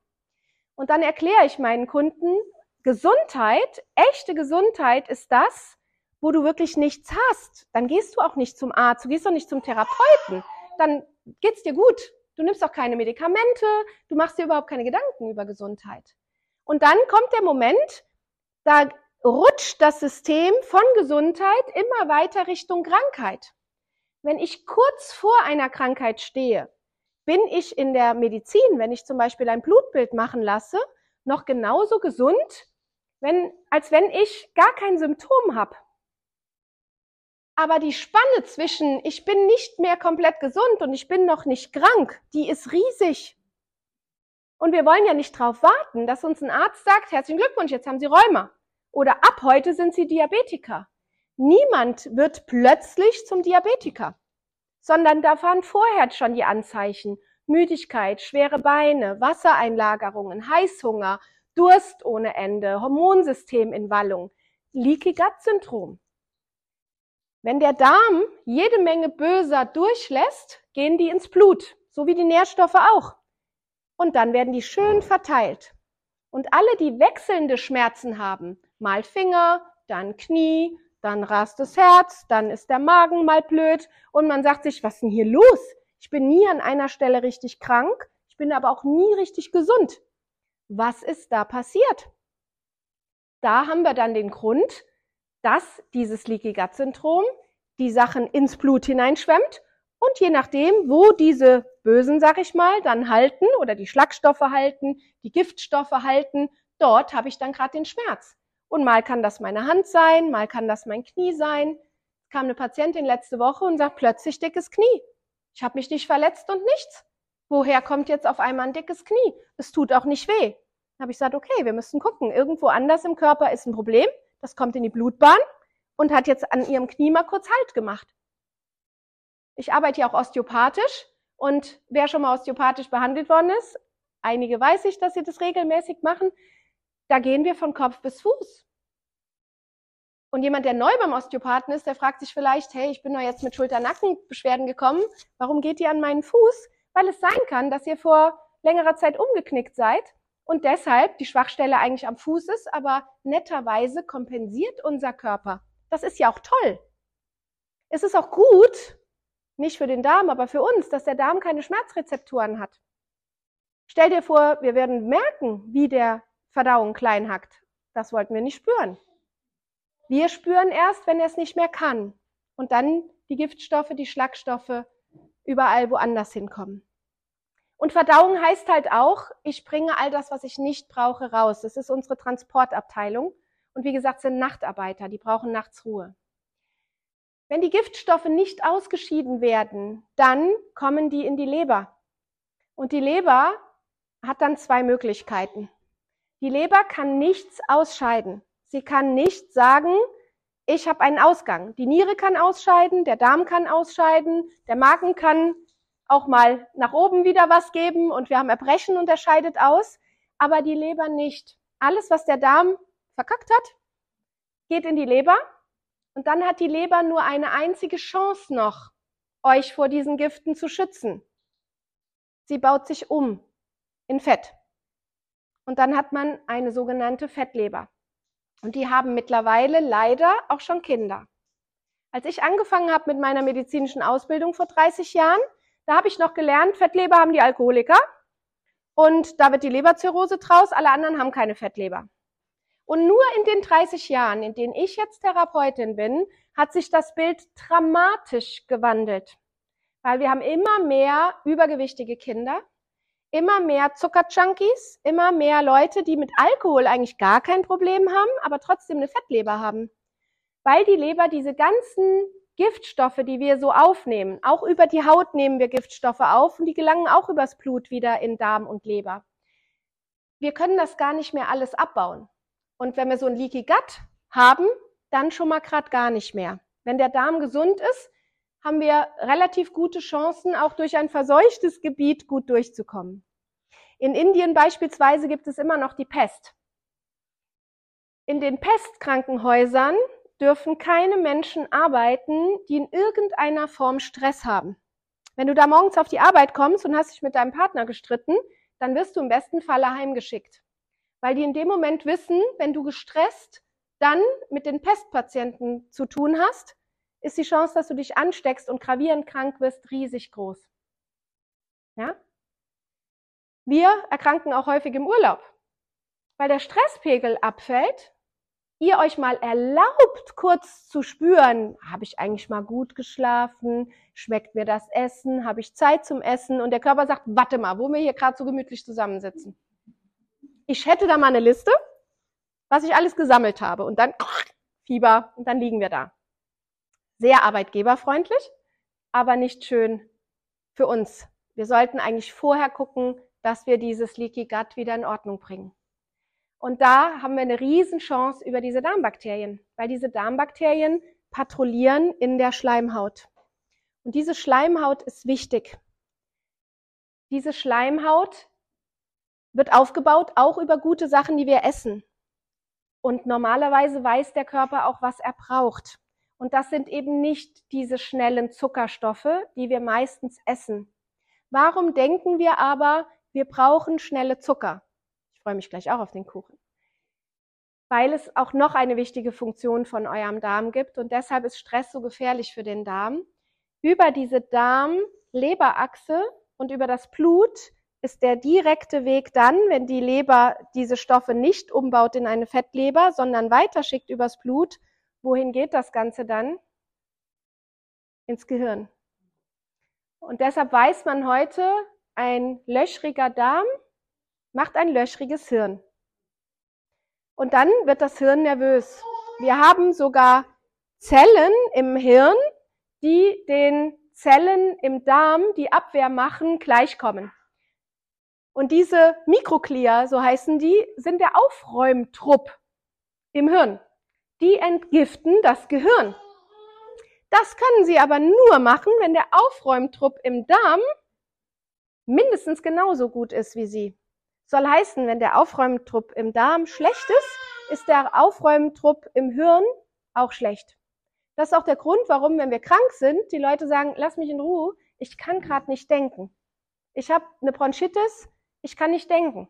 Und dann erkläre ich meinen Kunden, Gesundheit, echte Gesundheit ist das, wo du wirklich nichts hast. Dann gehst du auch nicht zum Arzt, du gehst auch nicht zum Therapeuten. Dann geht's dir gut. Du nimmst auch keine Medikamente, du machst dir überhaupt keine Gedanken über Gesundheit. Und dann kommt der Moment, da rutscht das System von Gesundheit immer weiter Richtung Krankheit. Wenn ich kurz vor einer Krankheit stehe, bin ich in der Medizin, wenn ich zum Beispiel ein Blutbild machen lasse, noch genauso gesund, wenn, als wenn ich gar kein Symptom habe. Aber die Spanne zwischen ich bin nicht mehr komplett gesund und ich bin noch nicht krank, die ist riesig. Und wir wollen ja nicht darauf warten, dass uns ein Arzt sagt, herzlichen Glückwunsch, jetzt haben Sie Rheuma. Oder ab heute sind Sie Diabetiker. Niemand wird plötzlich zum Diabetiker, sondern da waren vorher schon die Anzeichen. Müdigkeit, schwere Beine, Wassereinlagerungen, Heißhunger, Durst ohne Ende, Hormonsystem in Wallung, Leaky Gut Syndrom. Wenn der Darm jede Menge Böser durchlässt, gehen die ins Blut, so wie die Nährstoffe auch. Und dann werden die schön verteilt. Und alle, die wechselnde Schmerzen haben, mal Finger, dann Knie, dann rast das Herz, dann ist der Magen mal blöd und man sagt sich, was ist denn hier los? Ich bin nie an einer Stelle richtig krank, ich bin aber auch nie richtig gesund. Was ist da passiert? Da haben wir dann den Grund, dass dieses Leaky Gut Syndrom die Sachen ins Blut hineinschwemmt und je nachdem, wo diese Bösen, sag ich mal, dann halten oder die Schlagstoffe halten, die Giftstoffe halten, dort habe ich dann gerade den Schmerz. Und mal kann das meine Hand sein, mal kann das mein Knie sein. Kam eine Patientin letzte Woche und sagt plötzlich dickes Knie. Ich habe mich nicht verletzt und nichts. Woher kommt jetzt auf einmal ein dickes Knie? Es tut auch nicht weh. Dann habe ich gesagt, okay, wir müssen gucken. Irgendwo anders im Körper ist ein Problem das kommt in die Blutbahn und hat jetzt an ihrem Knie mal kurz Halt gemacht. Ich arbeite ja auch osteopathisch und wer schon mal osteopathisch behandelt worden ist, einige weiß ich, dass sie das regelmäßig machen, da gehen wir von Kopf bis Fuß. Und jemand, der neu beim Osteopathen ist, der fragt sich vielleicht, hey, ich bin doch jetzt mit Schulter-Nackenbeschwerden gekommen, warum geht ihr an meinen Fuß? Weil es sein kann, dass ihr vor längerer Zeit umgeknickt seid und deshalb die Schwachstelle eigentlich am Fuß ist, aber netterweise kompensiert unser Körper. Das ist ja auch toll. Es ist auch gut, nicht für den Darm, aber für uns, dass der Darm keine Schmerzrezeptoren hat. Stell dir vor, wir werden merken, wie der Verdauung klein hackt. Das wollten wir nicht spüren. Wir spüren erst, wenn er es nicht mehr kann. Und dann die Giftstoffe, die Schlagstoffe überall woanders hinkommen. Und Verdauung heißt halt auch, ich bringe all das, was ich nicht brauche, raus. Das ist unsere Transportabteilung. Und wie gesagt, sind Nachtarbeiter, die brauchen nachts Ruhe. Wenn die Giftstoffe nicht ausgeschieden werden, dann kommen die in die Leber. Und die Leber hat dann zwei Möglichkeiten. Die Leber kann nichts ausscheiden. Sie kann nicht sagen, ich habe einen Ausgang. Die Niere kann ausscheiden, der Darm kann ausscheiden, der Magen kann auch mal nach oben wieder was geben und wir haben Erbrechen und er scheidet aus, aber die Leber nicht. Alles, was der Darm verkackt hat, geht in die Leber und dann hat die Leber nur eine einzige Chance noch, euch vor diesen Giften zu schützen. Sie baut sich um in Fett. Und dann hat man eine sogenannte Fettleber. Und die haben mittlerweile leider auch schon Kinder. Als ich angefangen habe mit meiner medizinischen Ausbildung vor 30 Jahren, da habe ich noch gelernt, Fettleber haben die Alkoholiker und da wird die Leberzirrhose draus, alle anderen haben keine Fettleber. Und nur in den 30 Jahren, in denen ich jetzt Therapeutin bin, hat sich das Bild dramatisch gewandelt. Weil wir haben immer mehr übergewichtige Kinder, immer mehr Zuckerjunkies, immer mehr Leute, die mit Alkohol eigentlich gar kein Problem haben, aber trotzdem eine Fettleber haben. Weil die Leber diese ganzen Giftstoffe, die wir so aufnehmen, auch über die Haut nehmen wir Giftstoffe auf und die gelangen auch übers Blut wieder in Darm und Leber. Wir können das gar nicht mehr alles abbauen. Und wenn wir so ein Leaky Gut haben, dann schon mal gerade gar nicht mehr. Wenn der Darm gesund ist, haben wir relativ gute Chancen, auch durch ein verseuchtes Gebiet gut durchzukommen. In Indien beispielsweise gibt es immer noch die Pest. In den Pestkrankenhäusern dürfen keine Menschen arbeiten, die in irgendeiner Form Stress haben. Wenn du da morgens auf die Arbeit kommst und hast dich mit deinem Partner gestritten, dann wirst du im besten Falle heimgeschickt. Weil die in dem Moment wissen, wenn du gestresst dann mit den Pestpatienten zu tun hast, ist die Chance, dass du dich ansteckst und gravierend krank wirst, riesig groß. Ja? Wir erkranken auch häufig im Urlaub, weil der Stresspegel abfällt. Ihr euch mal erlaubt, kurz zu spüren, habe ich eigentlich mal gut geschlafen? Schmeckt mir das Essen? Habe ich Zeit zum Essen? Und der Körper sagt, warte mal, wo wir hier gerade so gemütlich zusammensitzen. Ich hätte da mal eine Liste, was ich alles gesammelt habe. Und dann Fieber und dann liegen wir da sehr arbeitgeberfreundlich, aber nicht schön für uns. Wir sollten eigentlich vorher gucken, dass wir dieses Leaky Gut wieder in Ordnung bringen. Und da haben wir eine Riesenchance über diese Darmbakterien, weil diese Darmbakterien patrouillieren in der Schleimhaut. Und diese Schleimhaut ist wichtig. Diese Schleimhaut wird aufgebaut auch über gute Sachen, die wir essen. Und normalerweise weiß der Körper auch, was er braucht. Und das sind eben nicht diese schnellen Zuckerstoffe, die wir meistens essen. Warum denken wir aber, wir brauchen schnelle Zucker? Freue mich gleich auch auf den Kuchen. Weil es auch noch eine wichtige Funktion von eurem Darm gibt und deshalb ist Stress so gefährlich für den Darm. Über diese Darm-Leberachse und über das Blut ist der direkte Weg dann, wenn die Leber diese Stoffe nicht umbaut in eine Fettleber, sondern weiterschickt übers Blut, Wohin geht das Ganze dann? Ins Gehirn. Und deshalb weiß man heute, ein löchriger Darm macht ein löchriges Hirn. Und dann wird das Hirn nervös. Wir haben sogar Zellen im Hirn, die den Zellen im Darm, die Abwehr machen, gleichkommen. Und diese Mikroglia, so heißen die, sind der Aufräumtrupp im Hirn die entgiften das Gehirn. Das können sie aber nur machen, wenn der Aufräumtrupp im Darm mindestens genauso gut ist wie sie. Soll heißen, wenn der Aufräumtrupp im Darm schlecht ist, ist der Aufräumtrupp im Hirn auch schlecht. Das ist auch der Grund, warum, wenn wir krank sind, die Leute sagen, lass mich in Ruhe, ich kann gerade nicht denken. Ich habe eine Bronchitis, ich kann nicht denken.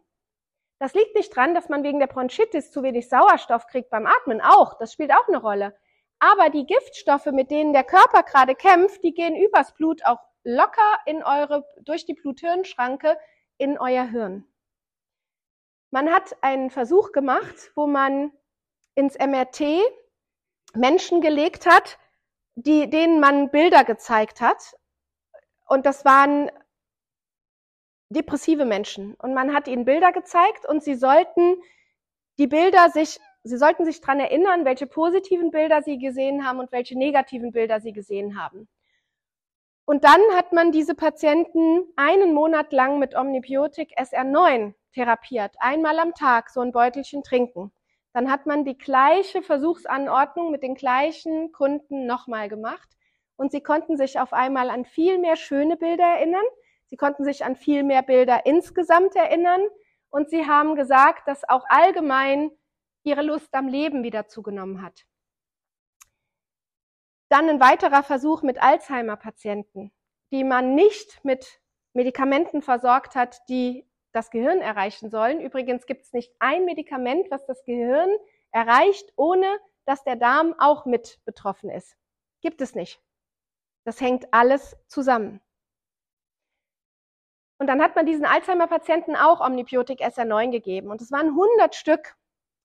Das liegt nicht dran, dass man wegen der Bronchitis zu wenig Sauerstoff kriegt beim Atmen. Auch, das spielt auch eine Rolle. Aber die Giftstoffe, mit denen der Körper gerade kämpft, die gehen übers Blut auch locker in eure, durch die Blut-Hirn-Schranke in euer Hirn. Man hat einen Versuch gemacht, wo man ins MRT Menschen gelegt hat, die, denen man Bilder gezeigt hat. Und das waren depressive Menschen. Und man hat ihnen Bilder gezeigt und sie sollten die Bilder sich, sie sollten sich dran erinnern, welche positiven Bilder sie gesehen haben und welche negativen Bilder sie gesehen haben. Und dann hat man diese Patienten einen Monat lang mit Omnibiotik SR9 therapiert. Einmal am Tag so ein Beutelchen trinken. Dann hat man die gleiche Versuchsanordnung mit den gleichen Kunden nochmal gemacht. Und sie konnten sich auf einmal an viel mehr schöne Bilder erinnern Sie konnten sich an viel mehr Bilder insgesamt erinnern und sie haben gesagt, dass auch allgemein ihre Lust am Leben wieder zugenommen hat. Dann ein weiterer Versuch mit Alzheimer-Patienten, die man nicht mit Medikamenten versorgt hat, die das Gehirn erreichen sollen. Übrigens gibt es nicht ein Medikament, was das Gehirn erreicht, ohne dass der Darm auch mit betroffen ist. Gibt es nicht. Das hängt alles zusammen. Und dann hat man diesen Alzheimer-Patienten auch Omnibiotik SR9 gegeben. Und es waren 100 Stück.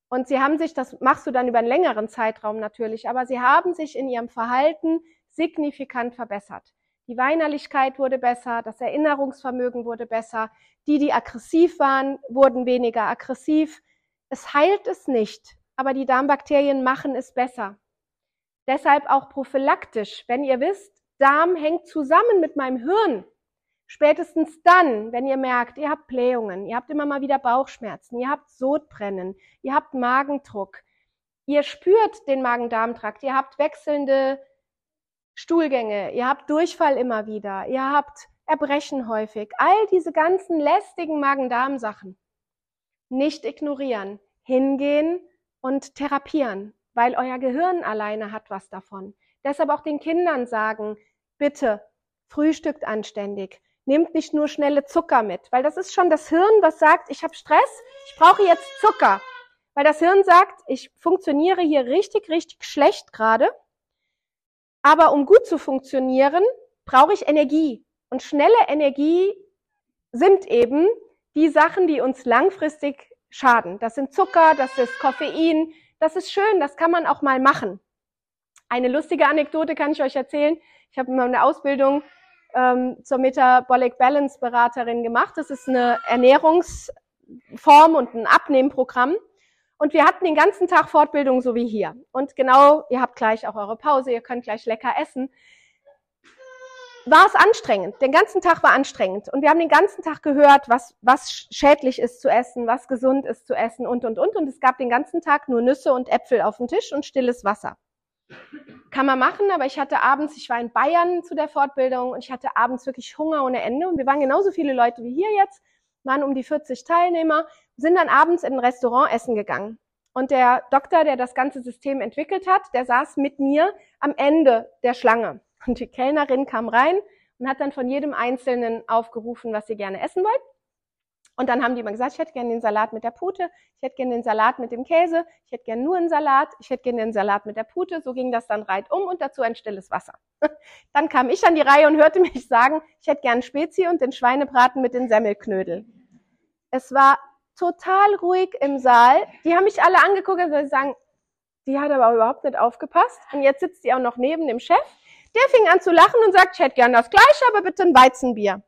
Und sie haben sich, das machst du dann über einen längeren Zeitraum natürlich, aber sie haben sich in ihrem Verhalten signifikant verbessert. Die Weinerlichkeit wurde besser, das Erinnerungsvermögen wurde besser, die, die aggressiv waren, wurden weniger aggressiv. Es heilt es nicht, aber die Darmbakterien machen es besser. Deshalb auch prophylaktisch, wenn ihr wisst, Darm hängt zusammen mit meinem Hirn. Spätestens dann, wenn ihr merkt, ihr habt Blähungen, ihr habt immer mal wieder Bauchschmerzen, ihr habt Sodbrennen, ihr habt Magendruck, ihr spürt den Magen-Darm-Trakt, ihr habt wechselnde Stuhlgänge, ihr habt Durchfall immer wieder, ihr habt Erbrechen häufig, all diese ganzen lästigen Magen-Darm-Sachen nicht ignorieren, hingehen und therapieren, weil euer Gehirn alleine hat was davon. Deshalb auch den Kindern sagen, bitte frühstückt anständig, nehmt nicht nur schnelle Zucker mit, weil das ist schon das Hirn, was sagt, ich habe Stress, ich brauche jetzt Zucker. Weil das Hirn sagt, ich funktioniere hier richtig, richtig schlecht gerade aber um gut zu funktionieren, brauche ich Energie. Und schnelle Energie sind eben die Sachen, die uns langfristig schaden. Das sind Zucker, das ist Koffein. Das ist schön, das kann man auch mal machen. Eine lustige Anekdote kann ich euch erzählen. Ich habe eine Ausbildung ähm, zur Metabolic Balance Beraterin gemacht. Das ist eine Ernährungsform und ein Abnehmprogramm. Und wir hatten den ganzen Tag Fortbildung, so wie hier. Und genau, ihr habt gleich auch eure Pause, ihr könnt gleich lecker essen. War es anstrengend. Den ganzen Tag war anstrengend. Und wir haben den ganzen Tag gehört, was, was schädlich ist zu essen, was gesund ist zu essen und, und, und. Und es gab den ganzen Tag nur Nüsse und Äpfel auf dem Tisch und stilles Wasser. Kann man machen, aber ich hatte abends, ich war in Bayern zu der Fortbildung und ich hatte abends wirklich Hunger ohne Ende. Und wir waren genauso viele Leute wie hier jetzt waren um die 40 Teilnehmer, sind dann abends in ein Restaurant essen gegangen. Und der Doktor, der das ganze System entwickelt hat, der saß mit mir am Ende der Schlange. Und die Kellnerin kam rein und hat dann von jedem Einzelnen aufgerufen, was sie gerne essen wollten. Und dann haben die immer gesagt, ich hätte gerne den Salat mit der Pute, ich hätte gerne den Salat mit dem Käse, ich hätte gerne nur einen Salat, ich hätte gerne den Salat mit der Pute. So ging das dann reit um und dazu ein stilles Wasser. Dann kam ich an die Reihe und hörte mich sagen, ich hätte gerne Spezi und den Schweinebraten mit den Semmelknödel. Es war total ruhig im Saal. Die haben mich alle angeguckt und sie sagen, die hat aber überhaupt nicht aufgepasst. Und jetzt sitzt sie auch noch neben dem Chef. Der fing an zu lachen und sagt, ich hätte gern das Gleiche, aber bitte ein Weizenbier.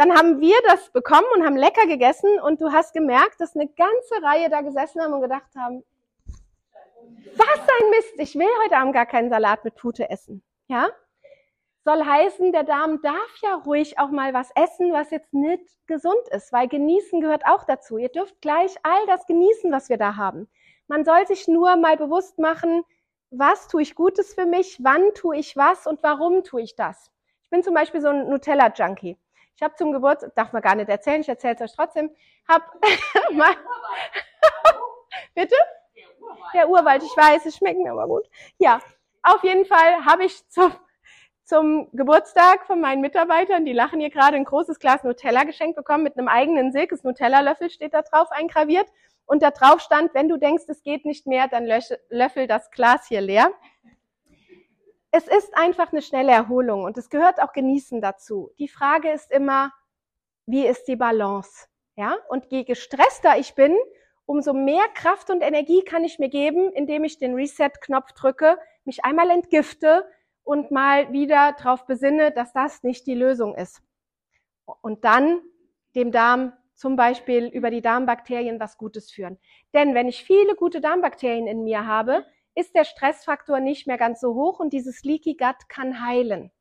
Dann haben wir das bekommen und haben lecker gegessen und du hast gemerkt, dass eine ganze Reihe da gesessen haben und gedacht haben, was ein Mist, ich will heute Abend gar keinen Salat mit Pute essen. Ja? soll heißen, der Darm darf ja ruhig auch mal was essen, was jetzt nicht gesund ist, weil genießen gehört auch dazu. Ihr dürft gleich all das genießen, was wir da haben. Man soll sich nur mal bewusst machen, was tue ich Gutes für mich, wann tue ich was und warum tue ich das. Ich bin zum Beispiel so ein Nutella-Junkie. Ich habe zum Geburtstag, darf man gar nicht erzählen, ich erzähle es euch trotzdem, hab mal, bitte? Der Urwald. Der Urwald, ich weiß, es schmeckt mir aber gut. Ja, auf jeden Fall habe ich zum zum Geburtstag von meinen Mitarbeitern, die lachen hier gerade, ein großes Glas Nutella geschenkt bekommen mit einem eigenen Silkes Nutella-Löffel steht da drauf eingraviert. Und da drauf stand, wenn du denkst, es geht nicht mehr, dann löffel das Glas hier leer. Es ist einfach eine schnelle Erholung und es gehört auch Genießen dazu. Die Frage ist immer, wie ist die Balance? Ja? Und je gestresster ich bin, umso mehr Kraft und Energie kann ich mir geben, indem ich den Reset-Knopf drücke, mich einmal entgifte, und mal wieder darauf besinne, dass das nicht die Lösung ist. Und dann dem Darm zum Beispiel über die Darmbakterien was Gutes führen. Denn wenn ich viele gute Darmbakterien in mir habe, ist der Stressfaktor nicht mehr ganz so hoch und dieses Leaky Gut kann heilen.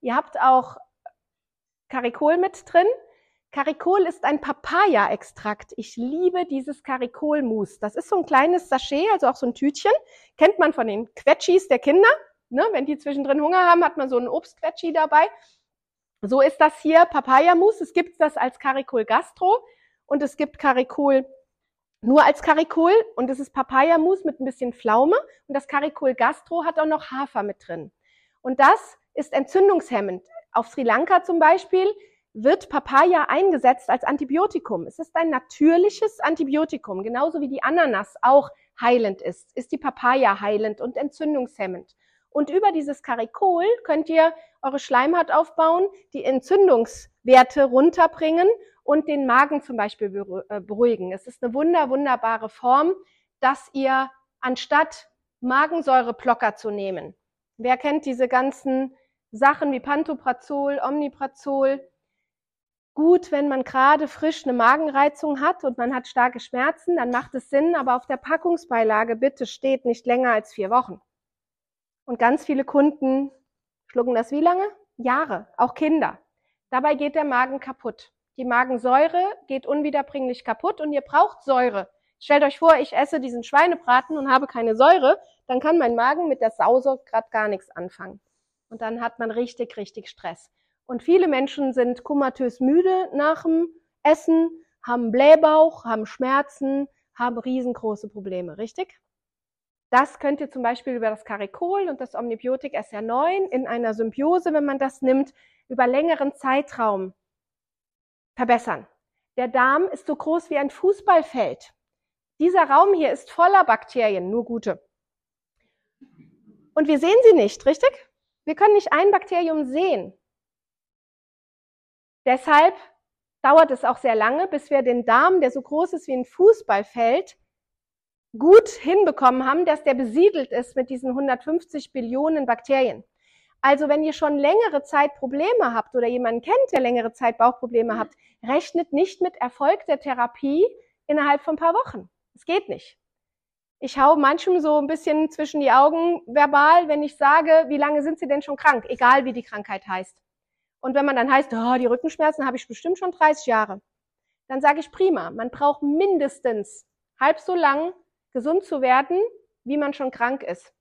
Ihr habt auch Karikol mit drin. Karikol ist ein Papaya-Extrakt. Ich liebe dieses Karikol-Mousse. Das ist so ein kleines Sachet, also auch so ein Tütchen. Kennt man von den Quetschis der Kinder. Ne? Wenn die zwischendrin Hunger haben, hat man so einen Obstquetschi dabei. So ist das hier Papaya-Mousse. Es gibt das als Caricol Gastro und es gibt Caricol nur als Caricol und es ist Papaya-Mousse mit ein bisschen Pflaume und das Caricol Gastro hat auch noch Hafer mit drin. Und das ist entzündungshemmend. Auf Sri Lanka zum Beispiel wird Papaya eingesetzt als Antibiotikum. Es ist ein natürliches Antibiotikum, genauso wie die Ananas auch heilend ist, ist die Papaya heilend und entzündungshemmend. Und über dieses Karikol könnt ihr eure Schleimhaut aufbauen, die Entzündungswerte runterbringen und den Magen zum Beispiel äh, beruhigen. Es ist eine wunder, wunderbare Form, dass ihr anstatt Magensäureblocker zu nehmen. Wer kennt diese ganzen Sachen wie Pantoprazol, Omniprazol? Gut, wenn man gerade frisch eine Magenreizung hat und man hat starke Schmerzen, dann macht es Sinn, aber auf der Packungsbeilage bitte steht nicht länger als vier Wochen. Und ganz viele Kunden schlucken das wie lange? Jahre, auch Kinder. Dabei geht der Magen kaputt. Die Magensäure geht unwiederbringlich kaputt und ihr braucht Säure. Stellt euch vor, ich esse diesen Schweinebraten und habe keine Säure, dann kann mein Magen mit der Sause gerade gar nichts anfangen. Und dann hat man richtig, richtig Stress. Und viele Menschen sind komatös müde nach dem Essen, haben Blähbauch, haben Schmerzen, haben riesengroße Probleme, richtig? Das könnt ihr zum Beispiel über das Karikol und das Omnibiotik SR9 in einer Symbiose, wenn man das nimmt, über längeren Zeitraum verbessern. Der Darm ist so groß wie ein Fußballfeld. Dieser Raum hier ist voller Bakterien, nur gute. Und wir sehen sie nicht, richtig? Wir können nicht ein Bakterium sehen. Deshalb dauert es auch sehr lange, bis wir den Darm, der so groß ist wie ein Fußballfeld, gut hinbekommen haben, dass der besiedelt ist mit diesen 150 Billionen Bakterien. Also wenn ihr schon längere Zeit Probleme habt oder jemanden kennt, der längere Zeit Bauchprobleme habt, rechnet nicht mit Erfolg der Therapie innerhalb von ein paar Wochen. Es geht nicht. Ich hau manchem so ein bisschen zwischen die Augen verbal, wenn ich sage, wie lange sind Sie denn schon krank? Egal wie die Krankheit heißt. Und wenn man dann heißt, oh, die Rückenschmerzen habe ich bestimmt schon 30 Jahre, dann sage ich prima. Man braucht mindestens halb so lang, gesund zu werden, wie man schon krank ist.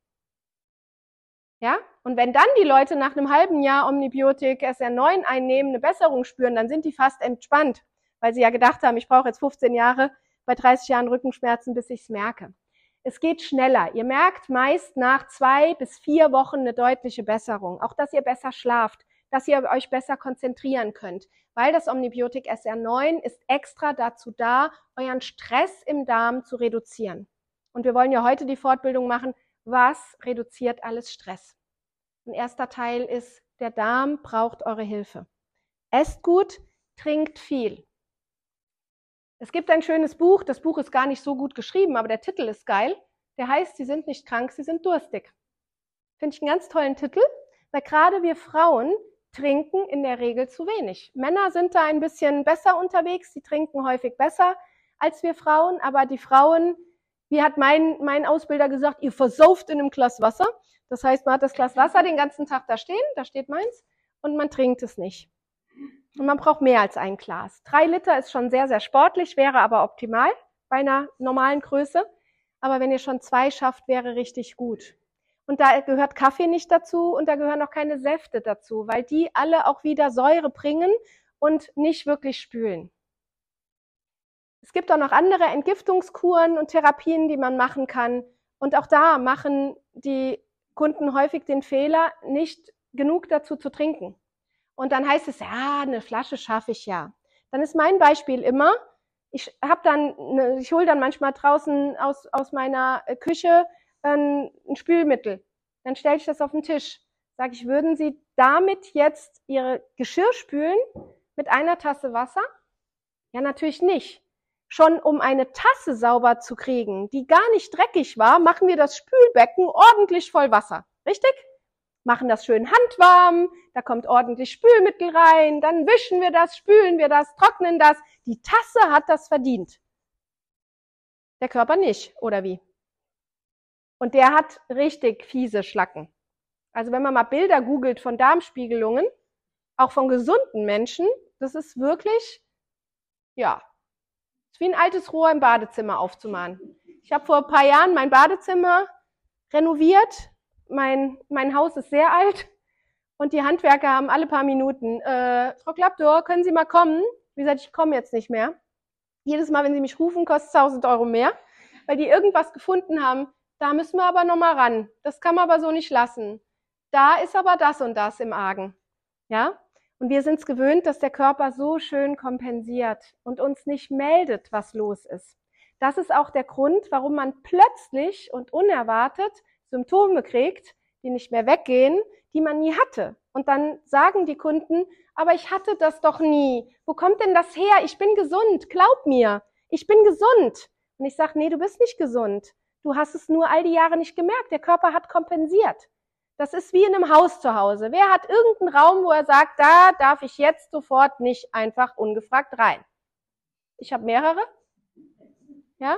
Ja? Und wenn dann die Leute nach einem halben Jahr Omnibiotik SR9 einnehmen, eine Besserung spüren, dann sind die fast entspannt, weil sie ja gedacht haben, ich brauche jetzt 15 Jahre bei 30 Jahren Rückenschmerzen, bis ich es merke. Es geht schneller. Ihr merkt meist nach zwei bis vier Wochen eine deutliche Besserung. Auch, dass ihr besser schlaft, dass ihr euch besser konzentrieren könnt, weil das Omnibiotik SR9 ist extra dazu da, euren Stress im Darm zu reduzieren. Und wir wollen ja heute die Fortbildung machen, was reduziert alles Stress. Ein erster Teil ist, der Darm braucht eure Hilfe. Esst gut, trinkt viel. Es gibt ein schönes Buch, das Buch ist gar nicht so gut geschrieben, aber der Titel ist geil. Der heißt, Sie sind nicht krank, Sie sind durstig. Finde ich einen ganz tollen Titel, weil gerade wir Frauen trinken in der Regel zu wenig. Männer sind da ein bisschen besser unterwegs, sie trinken häufig besser als wir Frauen, aber die Frauen wie hat mein, mein Ausbilder gesagt, ihr versauft in einem Glas Wasser. Das heißt, man hat das Glas Wasser den ganzen Tag da stehen, da steht meins, und man trinkt es nicht. Und man braucht mehr als ein Glas. Drei Liter ist schon sehr, sehr sportlich, wäre aber optimal bei einer normalen Größe. Aber wenn ihr schon zwei schafft, wäre richtig gut. Und da gehört Kaffee nicht dazu und da gehören auch keine Säfte dazu, weil die alle auch wieder Säure bringen und nicht wirklich spülen. Es gibt auch noch andere Entgiftungskuren und Therapien, die man machen kann. Und auch da machen die Kunden häufig den Fehler, nicht genug dazu zu trinken. Und dann heißt es, ja, eine Flasche schaffe ich ja. Dann ist mein Beispiel immer, ich habe dann, ich hole dann manchmal draußen aus, aus meiner Küche ein, ein Spülmittel. Dann stelle ich das auf den Tisch. Sage ich, würden Sie damit jetzt Ihre Geschirr spülen mit einer Tasse Wasser? Ja, natürlich nicht schon um eine Tasse sauber zu kriegen, die gar nicht dreckig war, machen wir das Spülbecken ordentlich voll Wasser. Richtig? Machen das schön handwarm, da kommt ordentlich Spülmittel rein, dann wischen wir das, spülen wir das, trocknen das. Die Tasse hat das verdient. Der Körper nicht, oder wie? Und der hat richtig fiese Schlacken. Also wenn man mal Bilder googelt von Darmspiegelungen, auch von gesunden Menschen, das ist wirklich, ja, ist wie ein altes Rohr im Badezimmer aufzumachen. Ich habe vor ein paar Jahren mein Badezimmer renoviert. Mein, mein Haus ist sehr alt und die Handwerker haben alle paar Minuten, äh, Frau Klappdor, können Sie mal kommen? Wie gesagt, ich komme jetzt nicht mehr. Jedes Mal, wenn Sie mich rufen, kostet es 1000 Euro mehr, weil die irgendwas gefunden haben. Da müssen wir aber nochmal ran. Das kann man aber so nicht lassen. Da ist aber das und das im Argen. Ja? Und wir sind es gewöhnt, dass der Körper so schön kompensiert und uns nicht meldet, was los ist. Das ist auch der Grund, warum man plötzlich und unerwartet Symptome kriegt, die nicht mehr weggehen, die man nie hatte. Und dann sagen die Kunden, aber ich hatte das doch nie. Wo kommt denn das her? Ich bin gesund. Glaub mir, ich bin gesund. Und ich sage, nee, du bist nicht gesund. Du hast es nur all die Jahre nicht gemerkt. Der Körper hat kompensiert. Das ist wie in einem Haus zu Hause. Wer hat irgendeinen Raum, wo er sagt, da darf ich jetzt sofort nicht einfach ungefragt rein? Ich habe mehrere. Ja?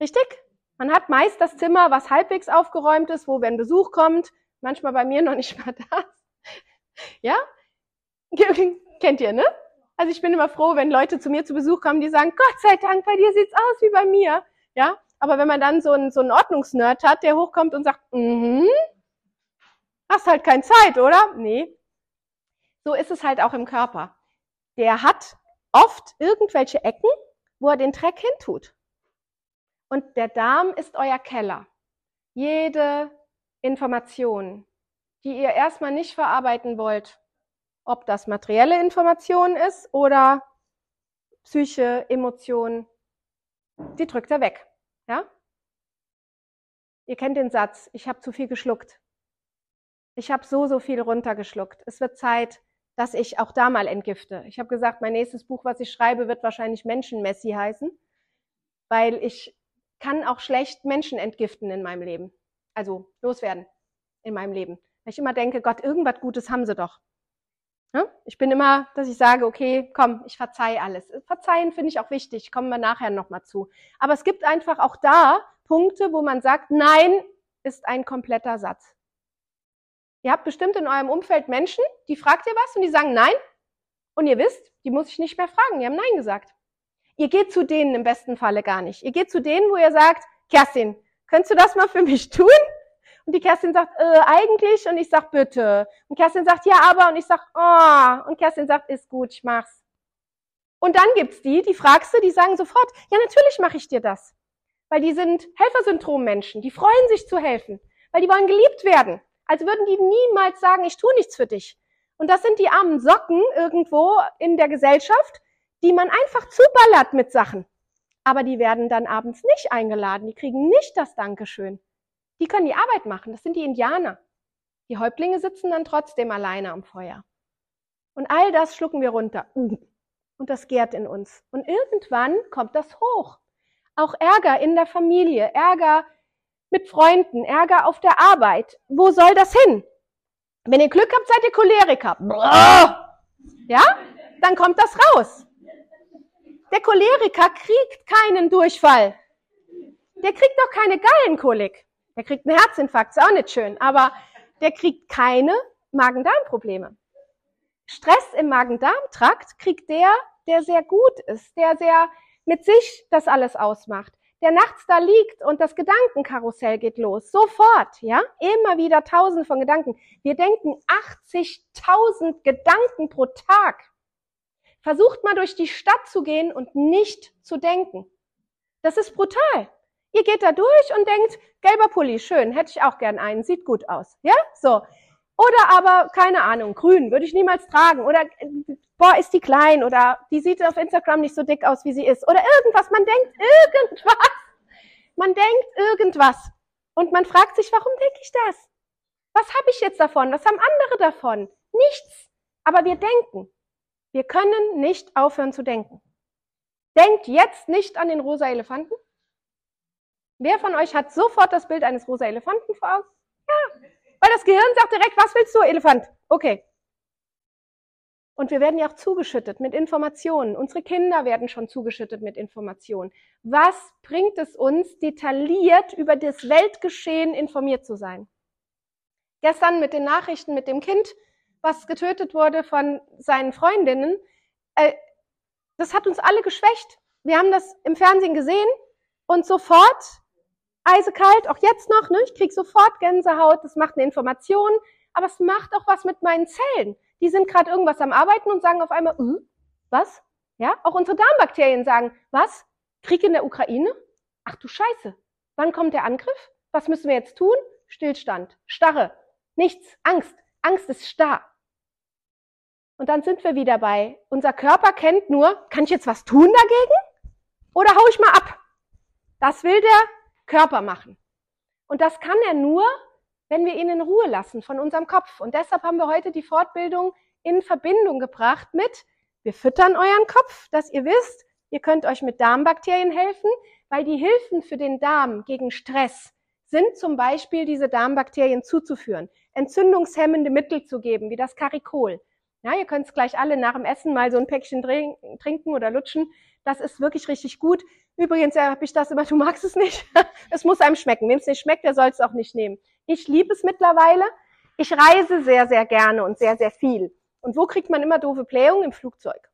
Richtig? Man hat meist das Zimmer, was halbwegs aufgeräumt ist, wo wenn Besuch kommt, manchmal bei mir noch nicht mal da. Ja? Kennt ihr, ne? Also ich bin immer froh, wenn Leute zu mir zu Besuch kommen, die sagen, Gott sei Dank, bei dir sieht's aus wie bei mir. Ja? Aber wenn man dann so einen, so einen Ordnungsnerd hat, der hochkommt und sagt, mhm, hast halt keine Zeit, oder? Nee. So ist es halt auch im Körper. Der hat oft irgendwelche Ecken, wo er den Dreck hintut. Und der Darm ist euer Keller. Jede Information, die ihr erstmal nicht verarbeiten wollt, ob das materielle Information ist oder Psyche, Emotion, die drückt er weg. Ja? Ihr kennt den Satz, ich habe zu viel geschluckt. Ich habe so, so viel runtergeschluckt. Es wird Zeit, dass ich auch da mal entgifte. Ich habe gesagt, mein nächstes Buch, was ich schreibe, wird wahrscheinlich Menschenmessi heißen, weil ich kann auch schlecht Menschen entgiften in meinem Leben. Also loswerden in meinem Leben. Weil ich immer denke, Gott, irgendwas Gutes haben sie doch. Ja? Ich bin immer, dass ich sage, okay, komm, ich verzeih alles. Verzeihen finde ich auch wichtig, kommen wir nachher nochmal zu. Aber es gibt einfach auch da Punkte, wo man sagt, nein ist ein kompletter Satz. Ihr habt bestimmt in eurem Umfeld Menschen, die fragt ihr was und die sagen nein. Und ihr wisst, die muss ich nicht mehr fragen, die haben nein gesagt. Ihr geht zu denen im besten Falle gar nicht. Ihr geht zu denen, wo ihr sagt, Kerstin, könntest du das mal für mich tun? Und die Kerstin sagt, äh, eigentlich. Und ich sag, bitte. Und Kerstin sagt, ja, aber. Und ich sag, oh. Und Kerstin sagt, ist gut, ich mach's. Und dann gibt's die, die fragst du, die sagen sofort, ja, natürlich mache ich dir das. Weil die sind Helfersyndrom-Menschen. Die freuen sich zu helfen. Weil die wollen geliebt werden. Also würden die niemals sagen, ich tue nichts für dich. Und das sind die armen Socken irgendwo in der Gesellschaft, die man einfach zuballert mit Sachen. Aber die werden dann abends nicht eingeladen, die kriegen nicht das Dankeschön. Die können die Arbeit machen, das sind die Indianer. Die Häuptlinge sitzen dann trotzdem alleine am Feuer. Und all das schlucken wir runter. Und das gärt in uns. Und irgendwann kommt das hoch. Auch Ärger in der Familie, Ärger mit Freunden, Ärger auf der Arbeit. Wo soll das hin? Wenn ihr Glück habt, seid ihr Choleriker. Ja? Dann kommt das raus. Der Choleriker kriegt keinen Durchfall. Der kriegt doch keine Gallenkolik. Der kriegt einen Herzinfarkt, ist auch nicht schön, aber der kriegt keine Magen-Darm-Probleme. Stress im Magen-Darm-Trakt kriegt der, der sehr gut ist, der sehr mit sich das alles ausmacht, der nachts da liegt und das Gedankenkarussell geht los. Sofort, ja? Immer wieder tausend von Gedanken. Wir denken 80.000 Gedanken pro Tag. Versucht mal durch die Stadt zu gehen und nicht zu denken. Das ist brutal. Ihr geht da durch und denkt, gelber Pulli, schön, hätte ich auch gern einen, sieht gut aus. Ja, so. Oder aber, keine Ahnung, grün, würde ich niemals tragen. Oder, boah, ist die klein. Oder die sieht auf Instagram nicht so dick aus, wie sie ist. Oder irgendwas. Man denkt irgendwas. Man denkt irgendwas. Und man fragt sich, warum denke ich das? Was habe ich jetzt davon? Was haben andere davon? Nichts. Aber wir denken. Wir können nicht aufhören zu denken. Denkt jetzt nicht an den rosa Elefanten. Wer von euch hat sofort das Bild eines rosa Elefanten vor Augen? Ja, weil das Gehirn sagt direkt, was willst du, Elefant? Okay. Und wir werden ja auch zugeschüttet mit Informationen. Unsere Kinder werden schon zugeschüttet mit Informationen. Was bringt es uns, detailliert über das Weltgeschehen informiert zu sein? Gestern mit den Nachrichten mit dem Kind was getötet wurde von seinen Freundinnen, äh, das hat uns alle geschwächt. Wir haben das im Fernsehen gesehen und sofort eisekalt, auch jetzt noch, ne? ich krieg sofort Gänsehaut, das macht eine Information, aber es macht auch was mit meinen Zellen. Die sind gerade irgendwas am Arbeiten und sagen auf einmal, uh, was? Ja, auch unsere Darmbakterien sagen, was? Krieg in der Ukraine? Ach du Scheiße. Wann kommt der Angriff? Was müssen wir jetzt tun? Stillstand, Starre, nichts, Angst. Angst ist starr. Und dann sind wir wieder bei, unser Körper kennt nur, kann ich jetzt was tun dagegen? Oder hau ich mal ab? Das will der Körper machen. Und das kann er nur, wenn wir ihn in Ruhe lassen von unserem Kopf. Und deshalb haben wir heute die Fortbildung in Verbindung gebracht mit, wir füttern euren Kopf, dass ihr wisst, ihr könnt euch mit Darmbakterien helfen, weil die Hilfen für den Darm gegen Stress sind zum Beispiel diese Darmbakterien zuzuführen, entzündungshemmende Mittel zu geben, wie das Karikol. Ja, ihr könnt es gleich alle nach dem Essen mal so ein Päckchen trinken oder lutschen. Das ist wirklich richtig gut. Übrigens ja, habe ich das immer, du magst es nicht. es muss einem schmecken. Wem es nicht schmeckt, der soll es auch nicht nehmen. Ich liebe es mittlerweile. Ich reise sehr, sehr gerne und sehr, sehr viel. Und wo kriegt man immer doofe Blähungen? Im Flugzeug.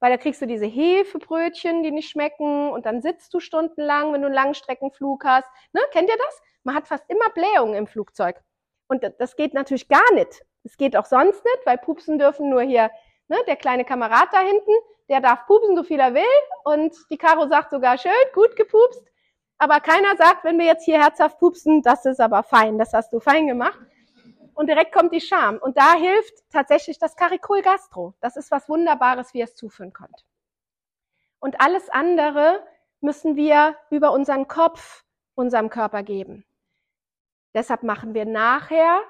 Weil da kriegst du diese Hefebrötchen, die nicht schmecken und dann sitzt du stundenlang, wenn du einen Langstreckenflug hast. Ne? Kennt ihr das? Man hat fast immer Blähungen im Flugzeug. Und das geht natürlich gar nicht. Es geht auch sonst nicht, weil pupsen dürfen nur hier ne, der kleine Kamerad da hinten, der darf pupsen, so viel er will. Und die Caro sagt sogar schön, gut gepupst. Aber keiner sagt, wenn wir jetzt hier herzhaft pupsen, das ist aber fein, das hast du fein gemacht. Und direkt kommt die Scham. Und da hilft tatsächlich das Caricol Gastro. Das ist was Wunderbares, wie ihr es zuführen könnt. Und alles andere müssen wir über unseren Kopf unserem Körper geben. Deshalb machen wir nachher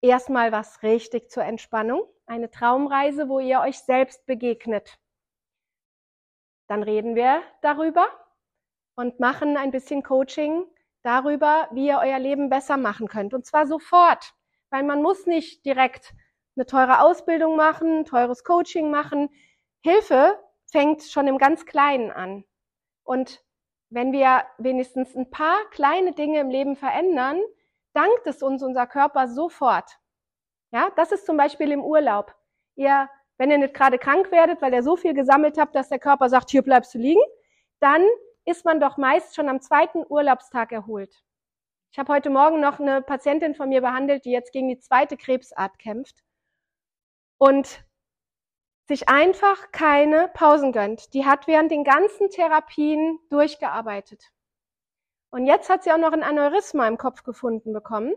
erstmal was richtig zur Entspannung. Eine Traumreise, wo ihr euch selbst begegnet. Dann reden wir darüber und machen ein bisschen Coaching darüber, wie ihr euer Leben besser machen könnt. Und zwar sofort, weil man muss nicht direkt eine teure Ausbildung machen, teures Coaching machen. Hilfe fängt schon im ganz Kleinen an. Und wenn wir wenigstens ein paar kleine Dinge im Leben verändern, dankt es uns unser Körper sofort. Ja, das ist zum Beispiel im Urlaub. Ihr, wenn ihr nicht gerade krank werdet, weil ihr so viel gesammelt habt, dass der Körper sagt, hier bleibst du liegen, dann ist man doch meist schon am zweiten Urlaubstag erholt. Ich habe heute Morgen noch eine Patientin von mir behandelt, die jetzt gegen die zweite Krebsart kämpft und sich einfach keine Pausen gönnt. Die hat während den ganzen Therapien durchgearbeitet. Und jetzt hat sie auch noch ein Aneurysma im Kopf gefunden bekommen.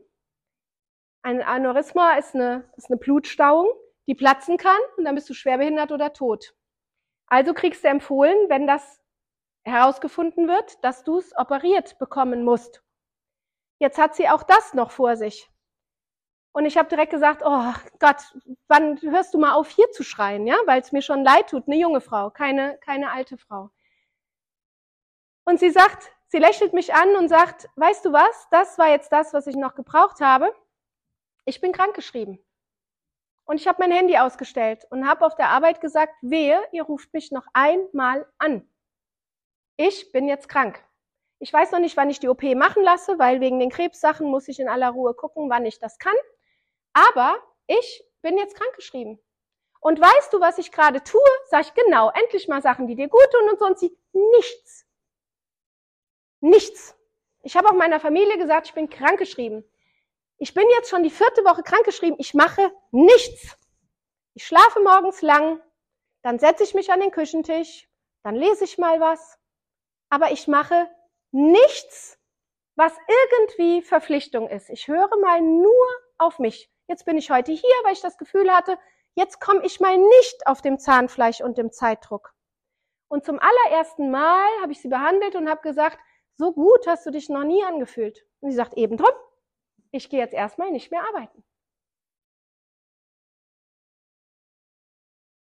Ein Aneurysma ist eine, ist eine Blutstauung, die platzen kann und dann bist du schwerbehindert oder tot. Also kriegst du empfohlen, wenn das herausgefunden wird, dass du es operiert bekommen musst. Jetzt hat sie auch das noch vor sich. Und ich habe direkt gesagt, oh Gott, wann hörst du mal auf, hier zu schreien, ja, weil es mir schon leid tut, eine junge Frau, keine, keine alte Frau. Und sie sagt, Sie lächelt mich an und sagt, weißt du was, das war jetzt das, was ich noch gebraucht habe. Ich bin krankgeschrieben. Und ich habe mein Handy ausgestellt und habe auf der Arbeit gesagt, wehe, ihr ruft mich noch einmal an. Ich bin jetzt krank. Ich weiß noch nicht, wann ich die OP machen lasse, weil wegen den Krebssachen muss ich in aller Ruhe gucken, wann ich das kann. Aber ich bin jetzt krankgeschrieben. Und weißt du, was ich gerade tue? Sag ich genau, endlich mal Sachen, die dir gut tun und sonst nichts. Nichts. Ich habe auch meiner Familie gesagt, ich bin krankgeschrieben. Ich bin jetzt schon die vierte Woche krankgeschrieben. Ich mache nichts. Ich schlafe morgens lang, dann setze ich mich an den Küchentisch, dann lese ich mal was. Aber ich mache nichts, was irgendwie Verpflichtung ist. Ich höre mal nur auf mich. Jetzt bin ich heute hier, weil ich das Gefühl hatte, jetzt komme ich mal nicht auf dem Zahnfleisch und dem Zeitdruck. Und zum allerersten Mal habe ich sie behandelt und habe gesagt, so gut hast du dich noch nie angefühlt. Und sie sagt, eben drum, ich gehe jetzt erstmal nicht mehr arbeiten.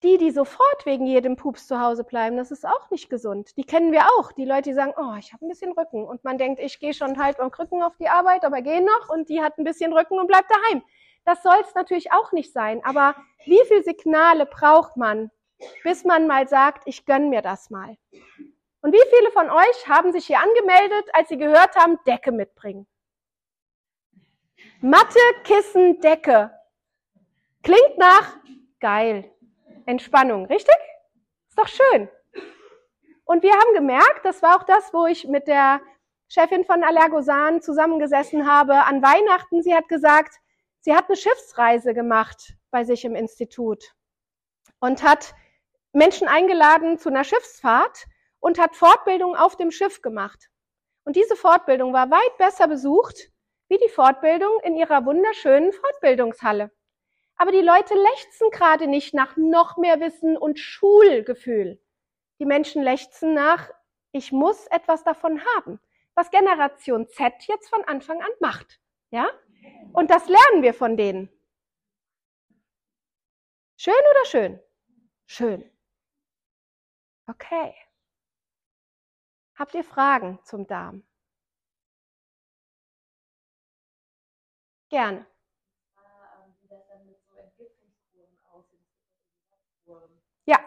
Die, die sofort wegen jedem Pups zu Hause bleiben, das ist auch nicht gesund. Die kennen wir auch. Die Leute, die sagen, oh, ich habe ein bisschen Rücken. Und man denkt, ich gehe schon halb am Rücken auf die Arbeit, aber gehe noch. Und die hat ein bisschen Rücken und bleibt daheim. Das soll es natürlich auch nicht sein. Aber wie viele Signale braucht man, bis man mal sagt, ich gönn mir das mal? Und wie viele von euch haben sich hier angemeldet, als sie gehört haben, Decke mitbringen? Matte, Kissen, Decke. Klingt nach geil. Entspannung, richtig? Ist doch schön. Und wir haben gemerkt, das war auch das, wo ich mit der Chefin von Allergosan zusammengesessen habe an Weihnachten. Sie hat gesagt, sie hat eine Schiffsreise gemacht bei sich im Institut und hat Menschen eingeladen zu einer Schiffsfahrt und hat Fortbildung auf dem Schiff gemacht. Und diese Fortbildung war weit besser besucht wie die Fortbildung in ihrer wunderschönen Fortbildungshalle. Aber die Leute lechzen gerade nicht nach noch mehr Wissen und Schulgefühl. Die Menschen lechzen nach, ich muss etwas davon haben, was Generation Z jetzt von Anfang an macht. Ja? Und das lernen wir von denen. Schön oder schön? Schön. Okay. Habt ihr Fragen zum Darm? Gerne. Ja.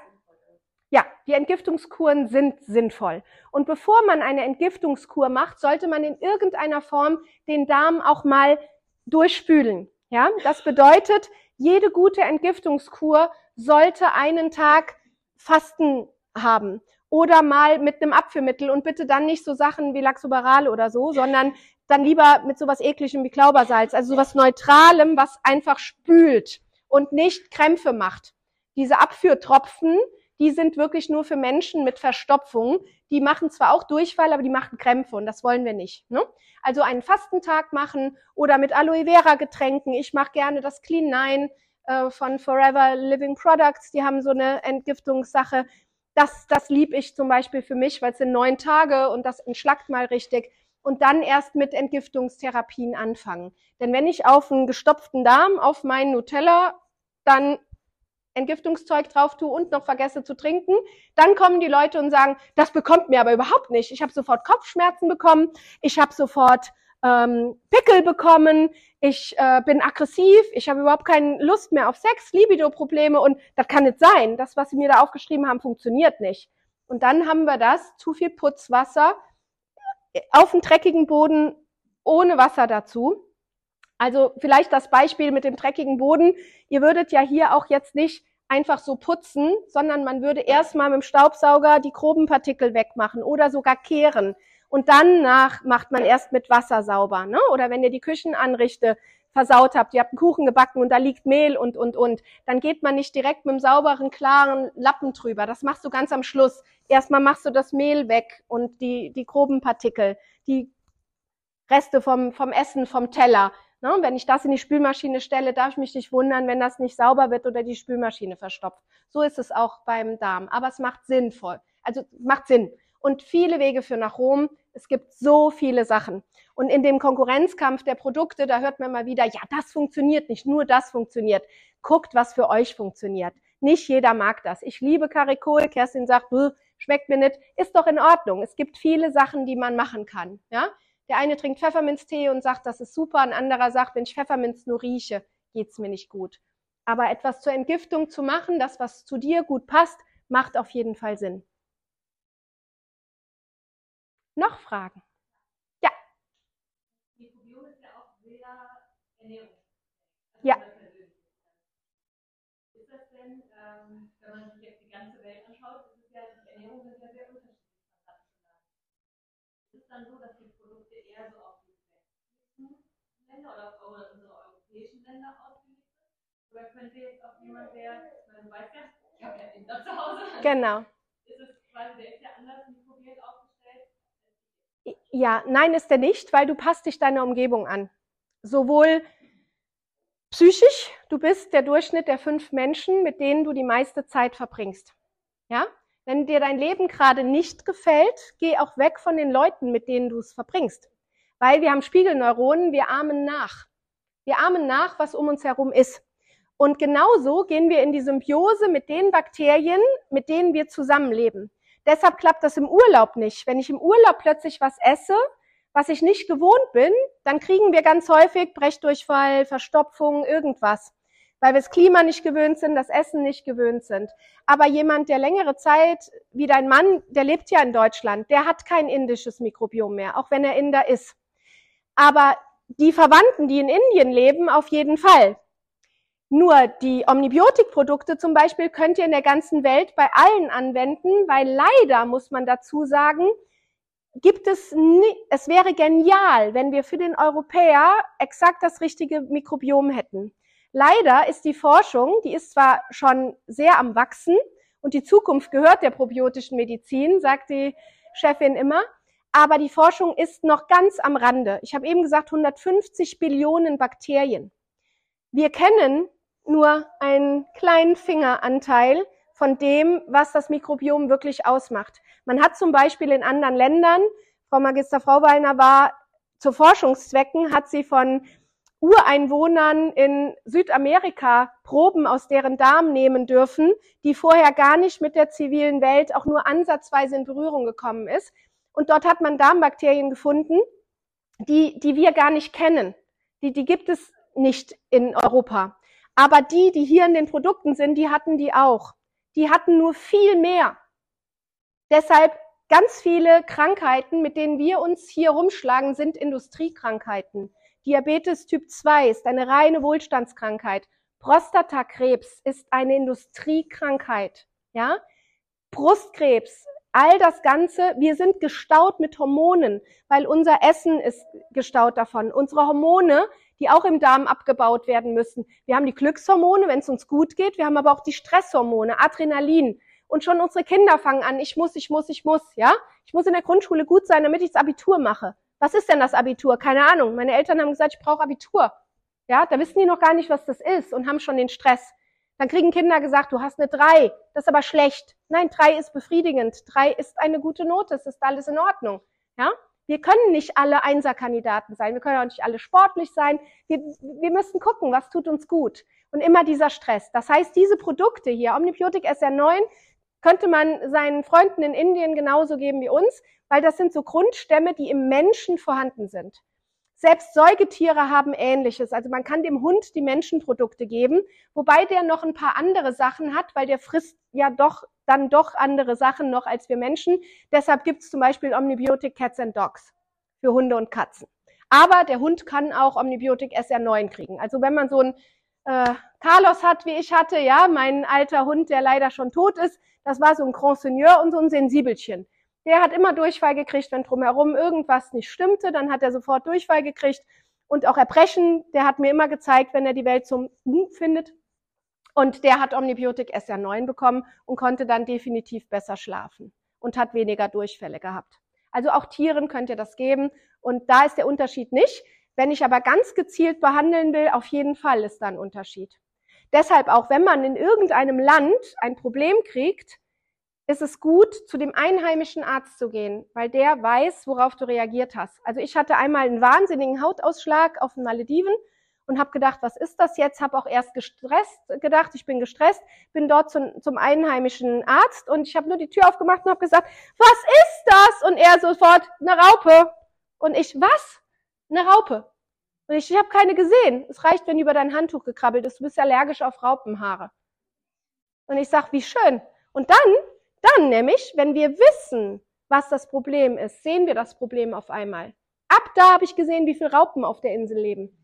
Ja, die Entgiftungskuren sind sinnvoll. Und bevor man eine Entgiftungskur macht, sollte man in irgendeiner Form den Darm auch mal durchspülen. Ja, das bedeutet, jede gute Entgiftungskur sollte einen Tag Fasten haben oder mal mit einem Abführmittel und bitte dann nicht so Sachen wie Laxobaral oder so, sondern dann lieber mit sowas ekligem wie Klaubersalz, also sowas Neutralem, was einfach spült und nicht Krämpfe macht. Diese Abführtropfen, die sind wirklich nur für Menschen mit Verstopfung. Die machen zwar auch Durchfall, aber die machen Krämpfe und das wollen wir nicht. Ne? Also einen Fastentag machen oder mit Aloe Vera Getränken. Ich mache gerne das Clean Nine äh, von Forever Living Products. Die haben so eine Entgiftungssache. Das, das lieb ich zum Beispiel für mich, weil es sind neun Tage und das entschlackt mal richtig. Und dann erst mit Entgiftungstherapien anfangen. Denn wenn ich auf einen gestopften Darm, auf meinen Nutella, dann Entgiftungszeug drauf tue und noch vergesse zu trinken, dann kommen die Leute und sagen, das bekommt mir aber überhaupt nicht. Ich habe sofort Kopfschmerzen bekommen, ich habe sofort ähm, Pickel bekommen, ich äh, bin aggressiv, ich habe überhaupt keine Lust mehr auf Sex, Libido-Probleme und das kann nicht sein. Das, was sie mir da aufgeschrieben haben, funktioniert nicht. Und dann haben wir das, zu viel Putzwasser auf dem dreckigen Boden ohne Wasser dazu. Also vielleicht das Beispiel mit dem dreckigen Boden. Ihr würdet ja hier auch jetzt nicht einfach so putzen, sondern man würde erstmal mit dem Staubsauger die groben Partikel wegmachen oder sogar kehren. Und dann nach macht man erst mit Wasser sauber. Ne? Oder wenn ihr die Küchenanrichte versaut habt, ihr habt einen Kuchen gebacken und da liegt Mehl und, und, und, dann geht man nicht direkt mit einem sauberen, klaren Lappen drüber. Das machst du ganz am Schluss. Erstmal machst du das Mehl weg und die, die groben Partikel, die Reste vom, vom Essen, vom Teller. Ne? Wenn ich das in die Spülmaschine stelle, darf ich mich nicht wundern, wenn das nicht sauber wird oder die Spülmaschine verstopft. So ist es auch beim Darm. Aber es macht sinnvoll. Also macht Sinn. Und viele Wege führen nach Rom. Es gibt so viele Sachen. Und in dem Konkurrenzkampf der Produkte, da hört man mal wieder, ja, das funktioniert nicht, nur das funktioniert. Guckt, was für euch funktioniert. Nicht jeder mag das. Ich liebe Karikol. Kerstin sagt, schmeckt mir nicht. Ist doch in Ordnung. Es gibt viele Sachen, die man machen kann. Ja? Der eine trinkt Pfefferminztee und sagt, das ist super. Ein anderer sagt, wenn ich Pfefferminz nur rieche, geht's mir nicht gut. Aber etwas zur Entgiftung zu machen, das, was zu dir gut passt, macht auf jeden Fall Sinn. Noch Fragen? Ja. Ist ja auch sehr Ernährung. Ja. Ist das denn, ähm, wenn man sich jetzt die ganze Welt anschaut, ist es ja, die Ernährung sind ja sehr unterschiedlich Ist es dann so, dass die Produkte eher so auf die Länder oder auf unsere europäischen Länder ausgelegt sind? Oder könnte jetzt auch jemand, der, man weiß ja, ich habe ja Inder zu Hause. Genau. Ist es quasi, der ist ja anders mikrobiell aufgestellt? Ja, nein ist er nicht, weil du passt dich deiner Umgebung an. Sowohl psychisch, du bist der Durchschnitt der fünf Menschen, mit denen du die meiste Zeit verbringst. Ja? Wenn dir dein Leben gerade nicht gefällt, geh auch weg von den Leuten, mit denen du es verbringst. Weil wir haben Spiegelneuronen, wir ahmen nach. Wir ahmen nach, was um uns herum ist. Und genauso gehen wir in die Symbiose mit den Bakterien, mit denen wir zusammenleben. Deshalb klappt das im Urlaub nicht. Wenn ich im Urlaub plötzlich was esse, was ich nicht gewohnt bin, dann kriegen wir ganz häufig Brechdurchfall, Verstopfung, irgendwas weil wir das Klima nicht gewöhnt sind, das Essen nicht gewöhnt sind. Aber jemand, der längere Zeit, wie dein Mann, der lebt ja in Deutschland, der hat kein indisches Mikrobiom mehr, auch wenn er Inder ist. Aber die Verwandten, die in Indien leben, auf jeden Fall. Nur die Omnibiotikprodukte zum Beispiel könnt ihr in der ganzen Welt bei allen anwenden, weil leider, muss man dazu sagen, gibt es, nie, es wäre genial, wenn wir für den Europäer exakt das richtige Mikrobiom hätten. Leider ist die Forschung, die ist zwar schon sehr am Wachsen und die Zukunft gehört der probiotischen Medizin, sagt die Chefin immer, aber die Forschung ist noch ganz am Rande. Ich habe eben gesagt, 150 Billionen Bakterien. Wir kennen nur einen kleinen Fingeranteil von dem, was das Mikrobiom wirklich ausmacht. Man hat zum Beispiel in anderen Ländern, Frau Magister Frauwallner war zu Forschungszwecken hat sie von Ureinwohnern in Südamerika Proben aus deren Darm nehmen dürfen, die vorher gar nicht mit der zivilen Welt auch nur ansatzweise in Berührung gekommen ist. Und dort hat man Darmbakterien gefunden, die, die wir gar nicht kennen. Die, die gibt es nicht in Europa. Aber die, die hier in den Produkten sind, die hatten die auch. Die hatten nur viel mehr. Deshalb ganz viele Krankheiten, mit denen wir uns hier rumschlagen, sind Industriekrankheiten. Diabetes Typ 2 ist eine reine Wohlstandskrankheit. Prostatakrebs ist eine Industriekrankheit. Ja? Brustkrebs, all das Ganze, wir sind gestaut mit Hormonen, weil unser Essen ist gestaut davon. Unsere Hormone, die auch im Darm abgebaut werden müssen. Wir haben die Glückshormone, wenn es uns gut geht. Wir haben aber auch die Stresshormone, Adrenalin. Und schon unsere Kinder fangen an, ich muss, ich muss, ich muss, ja? Ich muss in der Grundschule gut sein, damit ich das Abitur mache. Was ist denn das Abitur? Keine Ahnung. Meine Eltern haben gesagt, ich brauche Abitur. Ja, da wissen die noch gar nicht, was das ist und haben schon den Stress. Dann kriegen Kinder gesagt, du hast eine drei. Das ist aber schlecht. Nein, drei ist befriedigend. Drei ist eine gute Note. Es ist alles in Ordnung. Ja? Wir können nicht alle Einserkandidaten sein. Wir können auch nicht alle sportlich sein. Wir, wir müssen gucken, was tut uns gut. Und immer dieser Stress. Das heißt, diese Produkte hier, Omnibiotik SR9, könnte man seinen Freunden in Indien genauso geben wie uns weil das sind so Grundstämme, die im Menschen vorhanden sind. Selbst Säugetiere haben Ähnliches. Also man kann dem Hund die Menschenprodukte geben, wobei der noch ein paar andere Sachen hat, weil der frisst ja doch dann doch andere Sachen noch als wir Menschen. Deshalb gibt es zum Beispiel Omnibiotic Cats and Dogs für Hunde und Katzen. Aber der Hund kann auch Omnibiotic SR9 kriegen. Also wenn man so ein äh, Carlos hat, wie ich hatte, ja, mein alter Hund, der leider schon tot ist, das war so ein Grand Seigneur und so ein Sensibelchen. Der hat immer Durchfall gekriegt, wenn drumherum irgendwas nicht stimmte, dann hat er sofort Durchfall gekriegt. Und auch Erbrechen, der hat mir immer gezeigt, wenn er die Welt zum findet. Und der hat Omnibiotik SR9 bekommen und konnte dann definitiv besser schlafen und hat weniger Durchfälle gehabt. Also auch Tieren könnt ihr das geben. Und da ist der Unterschied nicht. Wenn ich aber ganz gezielt behandeln will, auf jeden Fall ist da ein Unterschied. Deshalb auch, wenn man in irgendeinem Land ein Problem kriegt, ist es gut, zu dem einheimischen Arzt zu gehen, weil der weiß, worauf du reagiert hast. Also ich hatte einmal einen wahnsinnigen Hautausschlag auf den Malediven und habe gedacht, was ist das jetzt? Habe auch erst gestresst gedacht, ich bin gestresst, bin dort zum, zum einheimischen Arzt und ich habe nur die Tür aufgemacht und habe gesagt, was ist das? Und er sofort, eine Raupe. Und ich, was? Eine Raupe. Und ich, ich habe keine gesehen. Es reicht, wenn über dein Handtuch gekrabbelt ist. Du bist allergisch auf Raupenhaare. Und ich sag, wie schön. Und dann dann nämlich, wenn wir wissen, was das Problem ist, sehen wir das Problem auf einmal. Ab da habe ich gesehen, wie viele Raupen auf der Insel leben.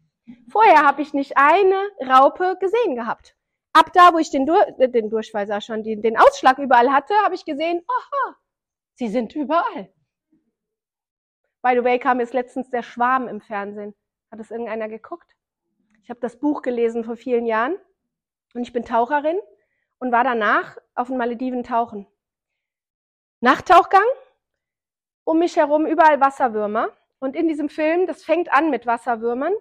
Vorher habe ich nicht eine Raupe gesehen gehabt. Ab da, wo ich den, Dur äh, den Durchfall sah schon, den, den Ausschlag überall hatte, habe ich gesehen, aha, sie sind überall. By the way, kam jetzt letztens der Schwarm im Fernsehen. Hat es irgendeiner geguckt? Ich habe das Buch gelesen vor vielen Jahren und ich bin Taucherin und war danach auf den Malediven tauchen. Nachttauchgang, um mich herum überall Wasserwürmer. Und in diesem Film, das fängt an mit Wasserwürmern.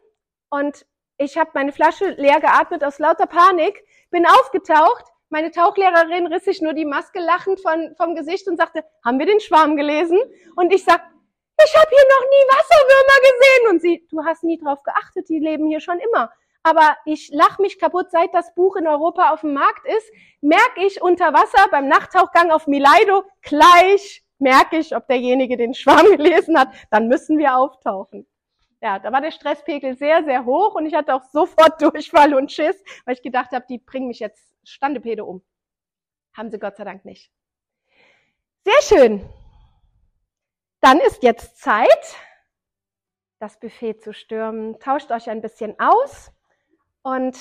Und ich habe meine Flasche leer geatmet aus lauter Panik, bin aufgetaucht. Meine Tauchlehrerin riss sich nur die Maske lachend von, vom Gesicht und sagte, haben wir den Schwarm gelesen? Und ich sag, ich habe hier noch nie Wasserwürmer gesehen. Und sie, du hast nie drauf geachtet, die leben hier schon immer aber ich lach mich kaputt, seit das Buch in Europa auf dem Markt ist, merke ich unter Wasser beim Nachttauchgang auf Milaido gleich, merke ich, ob derjenige den Schwarm gelesen hat, dann müssen wir auftauchen. Ja, da war der Stresspegel sehr, sehr hoch und ich hatte auch sofort Durchfall und Schiss, weil ich gedacht habe, die bringen mich jetzt Standepede um. Haben sie Gott sei Dank nicht. Sehr schön. Dann ist jetzt Zeit, das Buffet zu stürmen. Tauscht euch ein bisschen aus. Und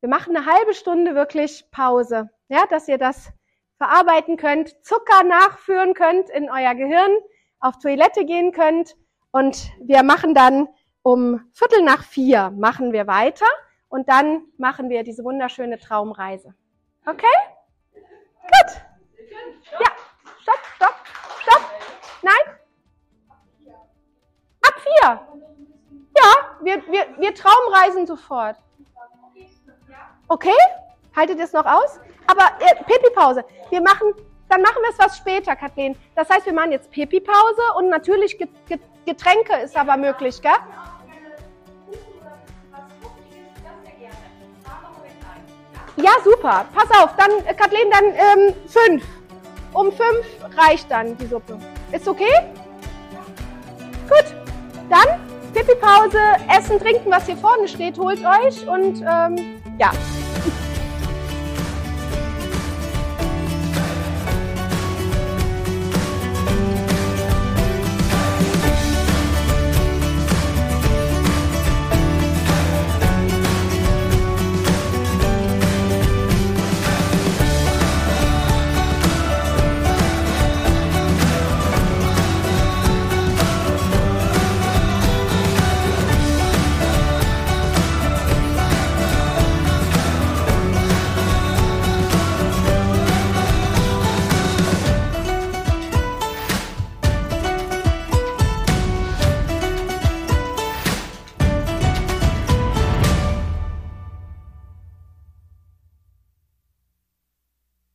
wir machen eine halbe Stunde wirklich Pause, ja, dass ihr das verarbeiten könnt, Zucker nachführen könnt in euer Gehirn, auf Toilette gehen könnt. Und wir machen dann um Viertel nach vier machen wir weiter und dann machen wir diese wunderschöne Traumreise. Okay? Gut. Ja, stopp, stopp, stopp. Nein? Ab vier. Ja, wir, wir, wir Traumreisen sofort. Okay? Haltet ihr es noch aus? Aber äh, Pipi-Pause. Wir machen dann machen wir es was später, Kathleen. Das heißt, wir machen jetzt Pipi-Pause und natürlich Getränke ist aber möglich, gell? Ja, super. Pass auf, dann, äh, Kathleen, dann ähm, fünf. Um fünf reicht dann die Suppe. Ist okay? Gut, dann Pipi-Pause, Essen, Trinken, was hier vorne steht, holt euch und ähm, ja,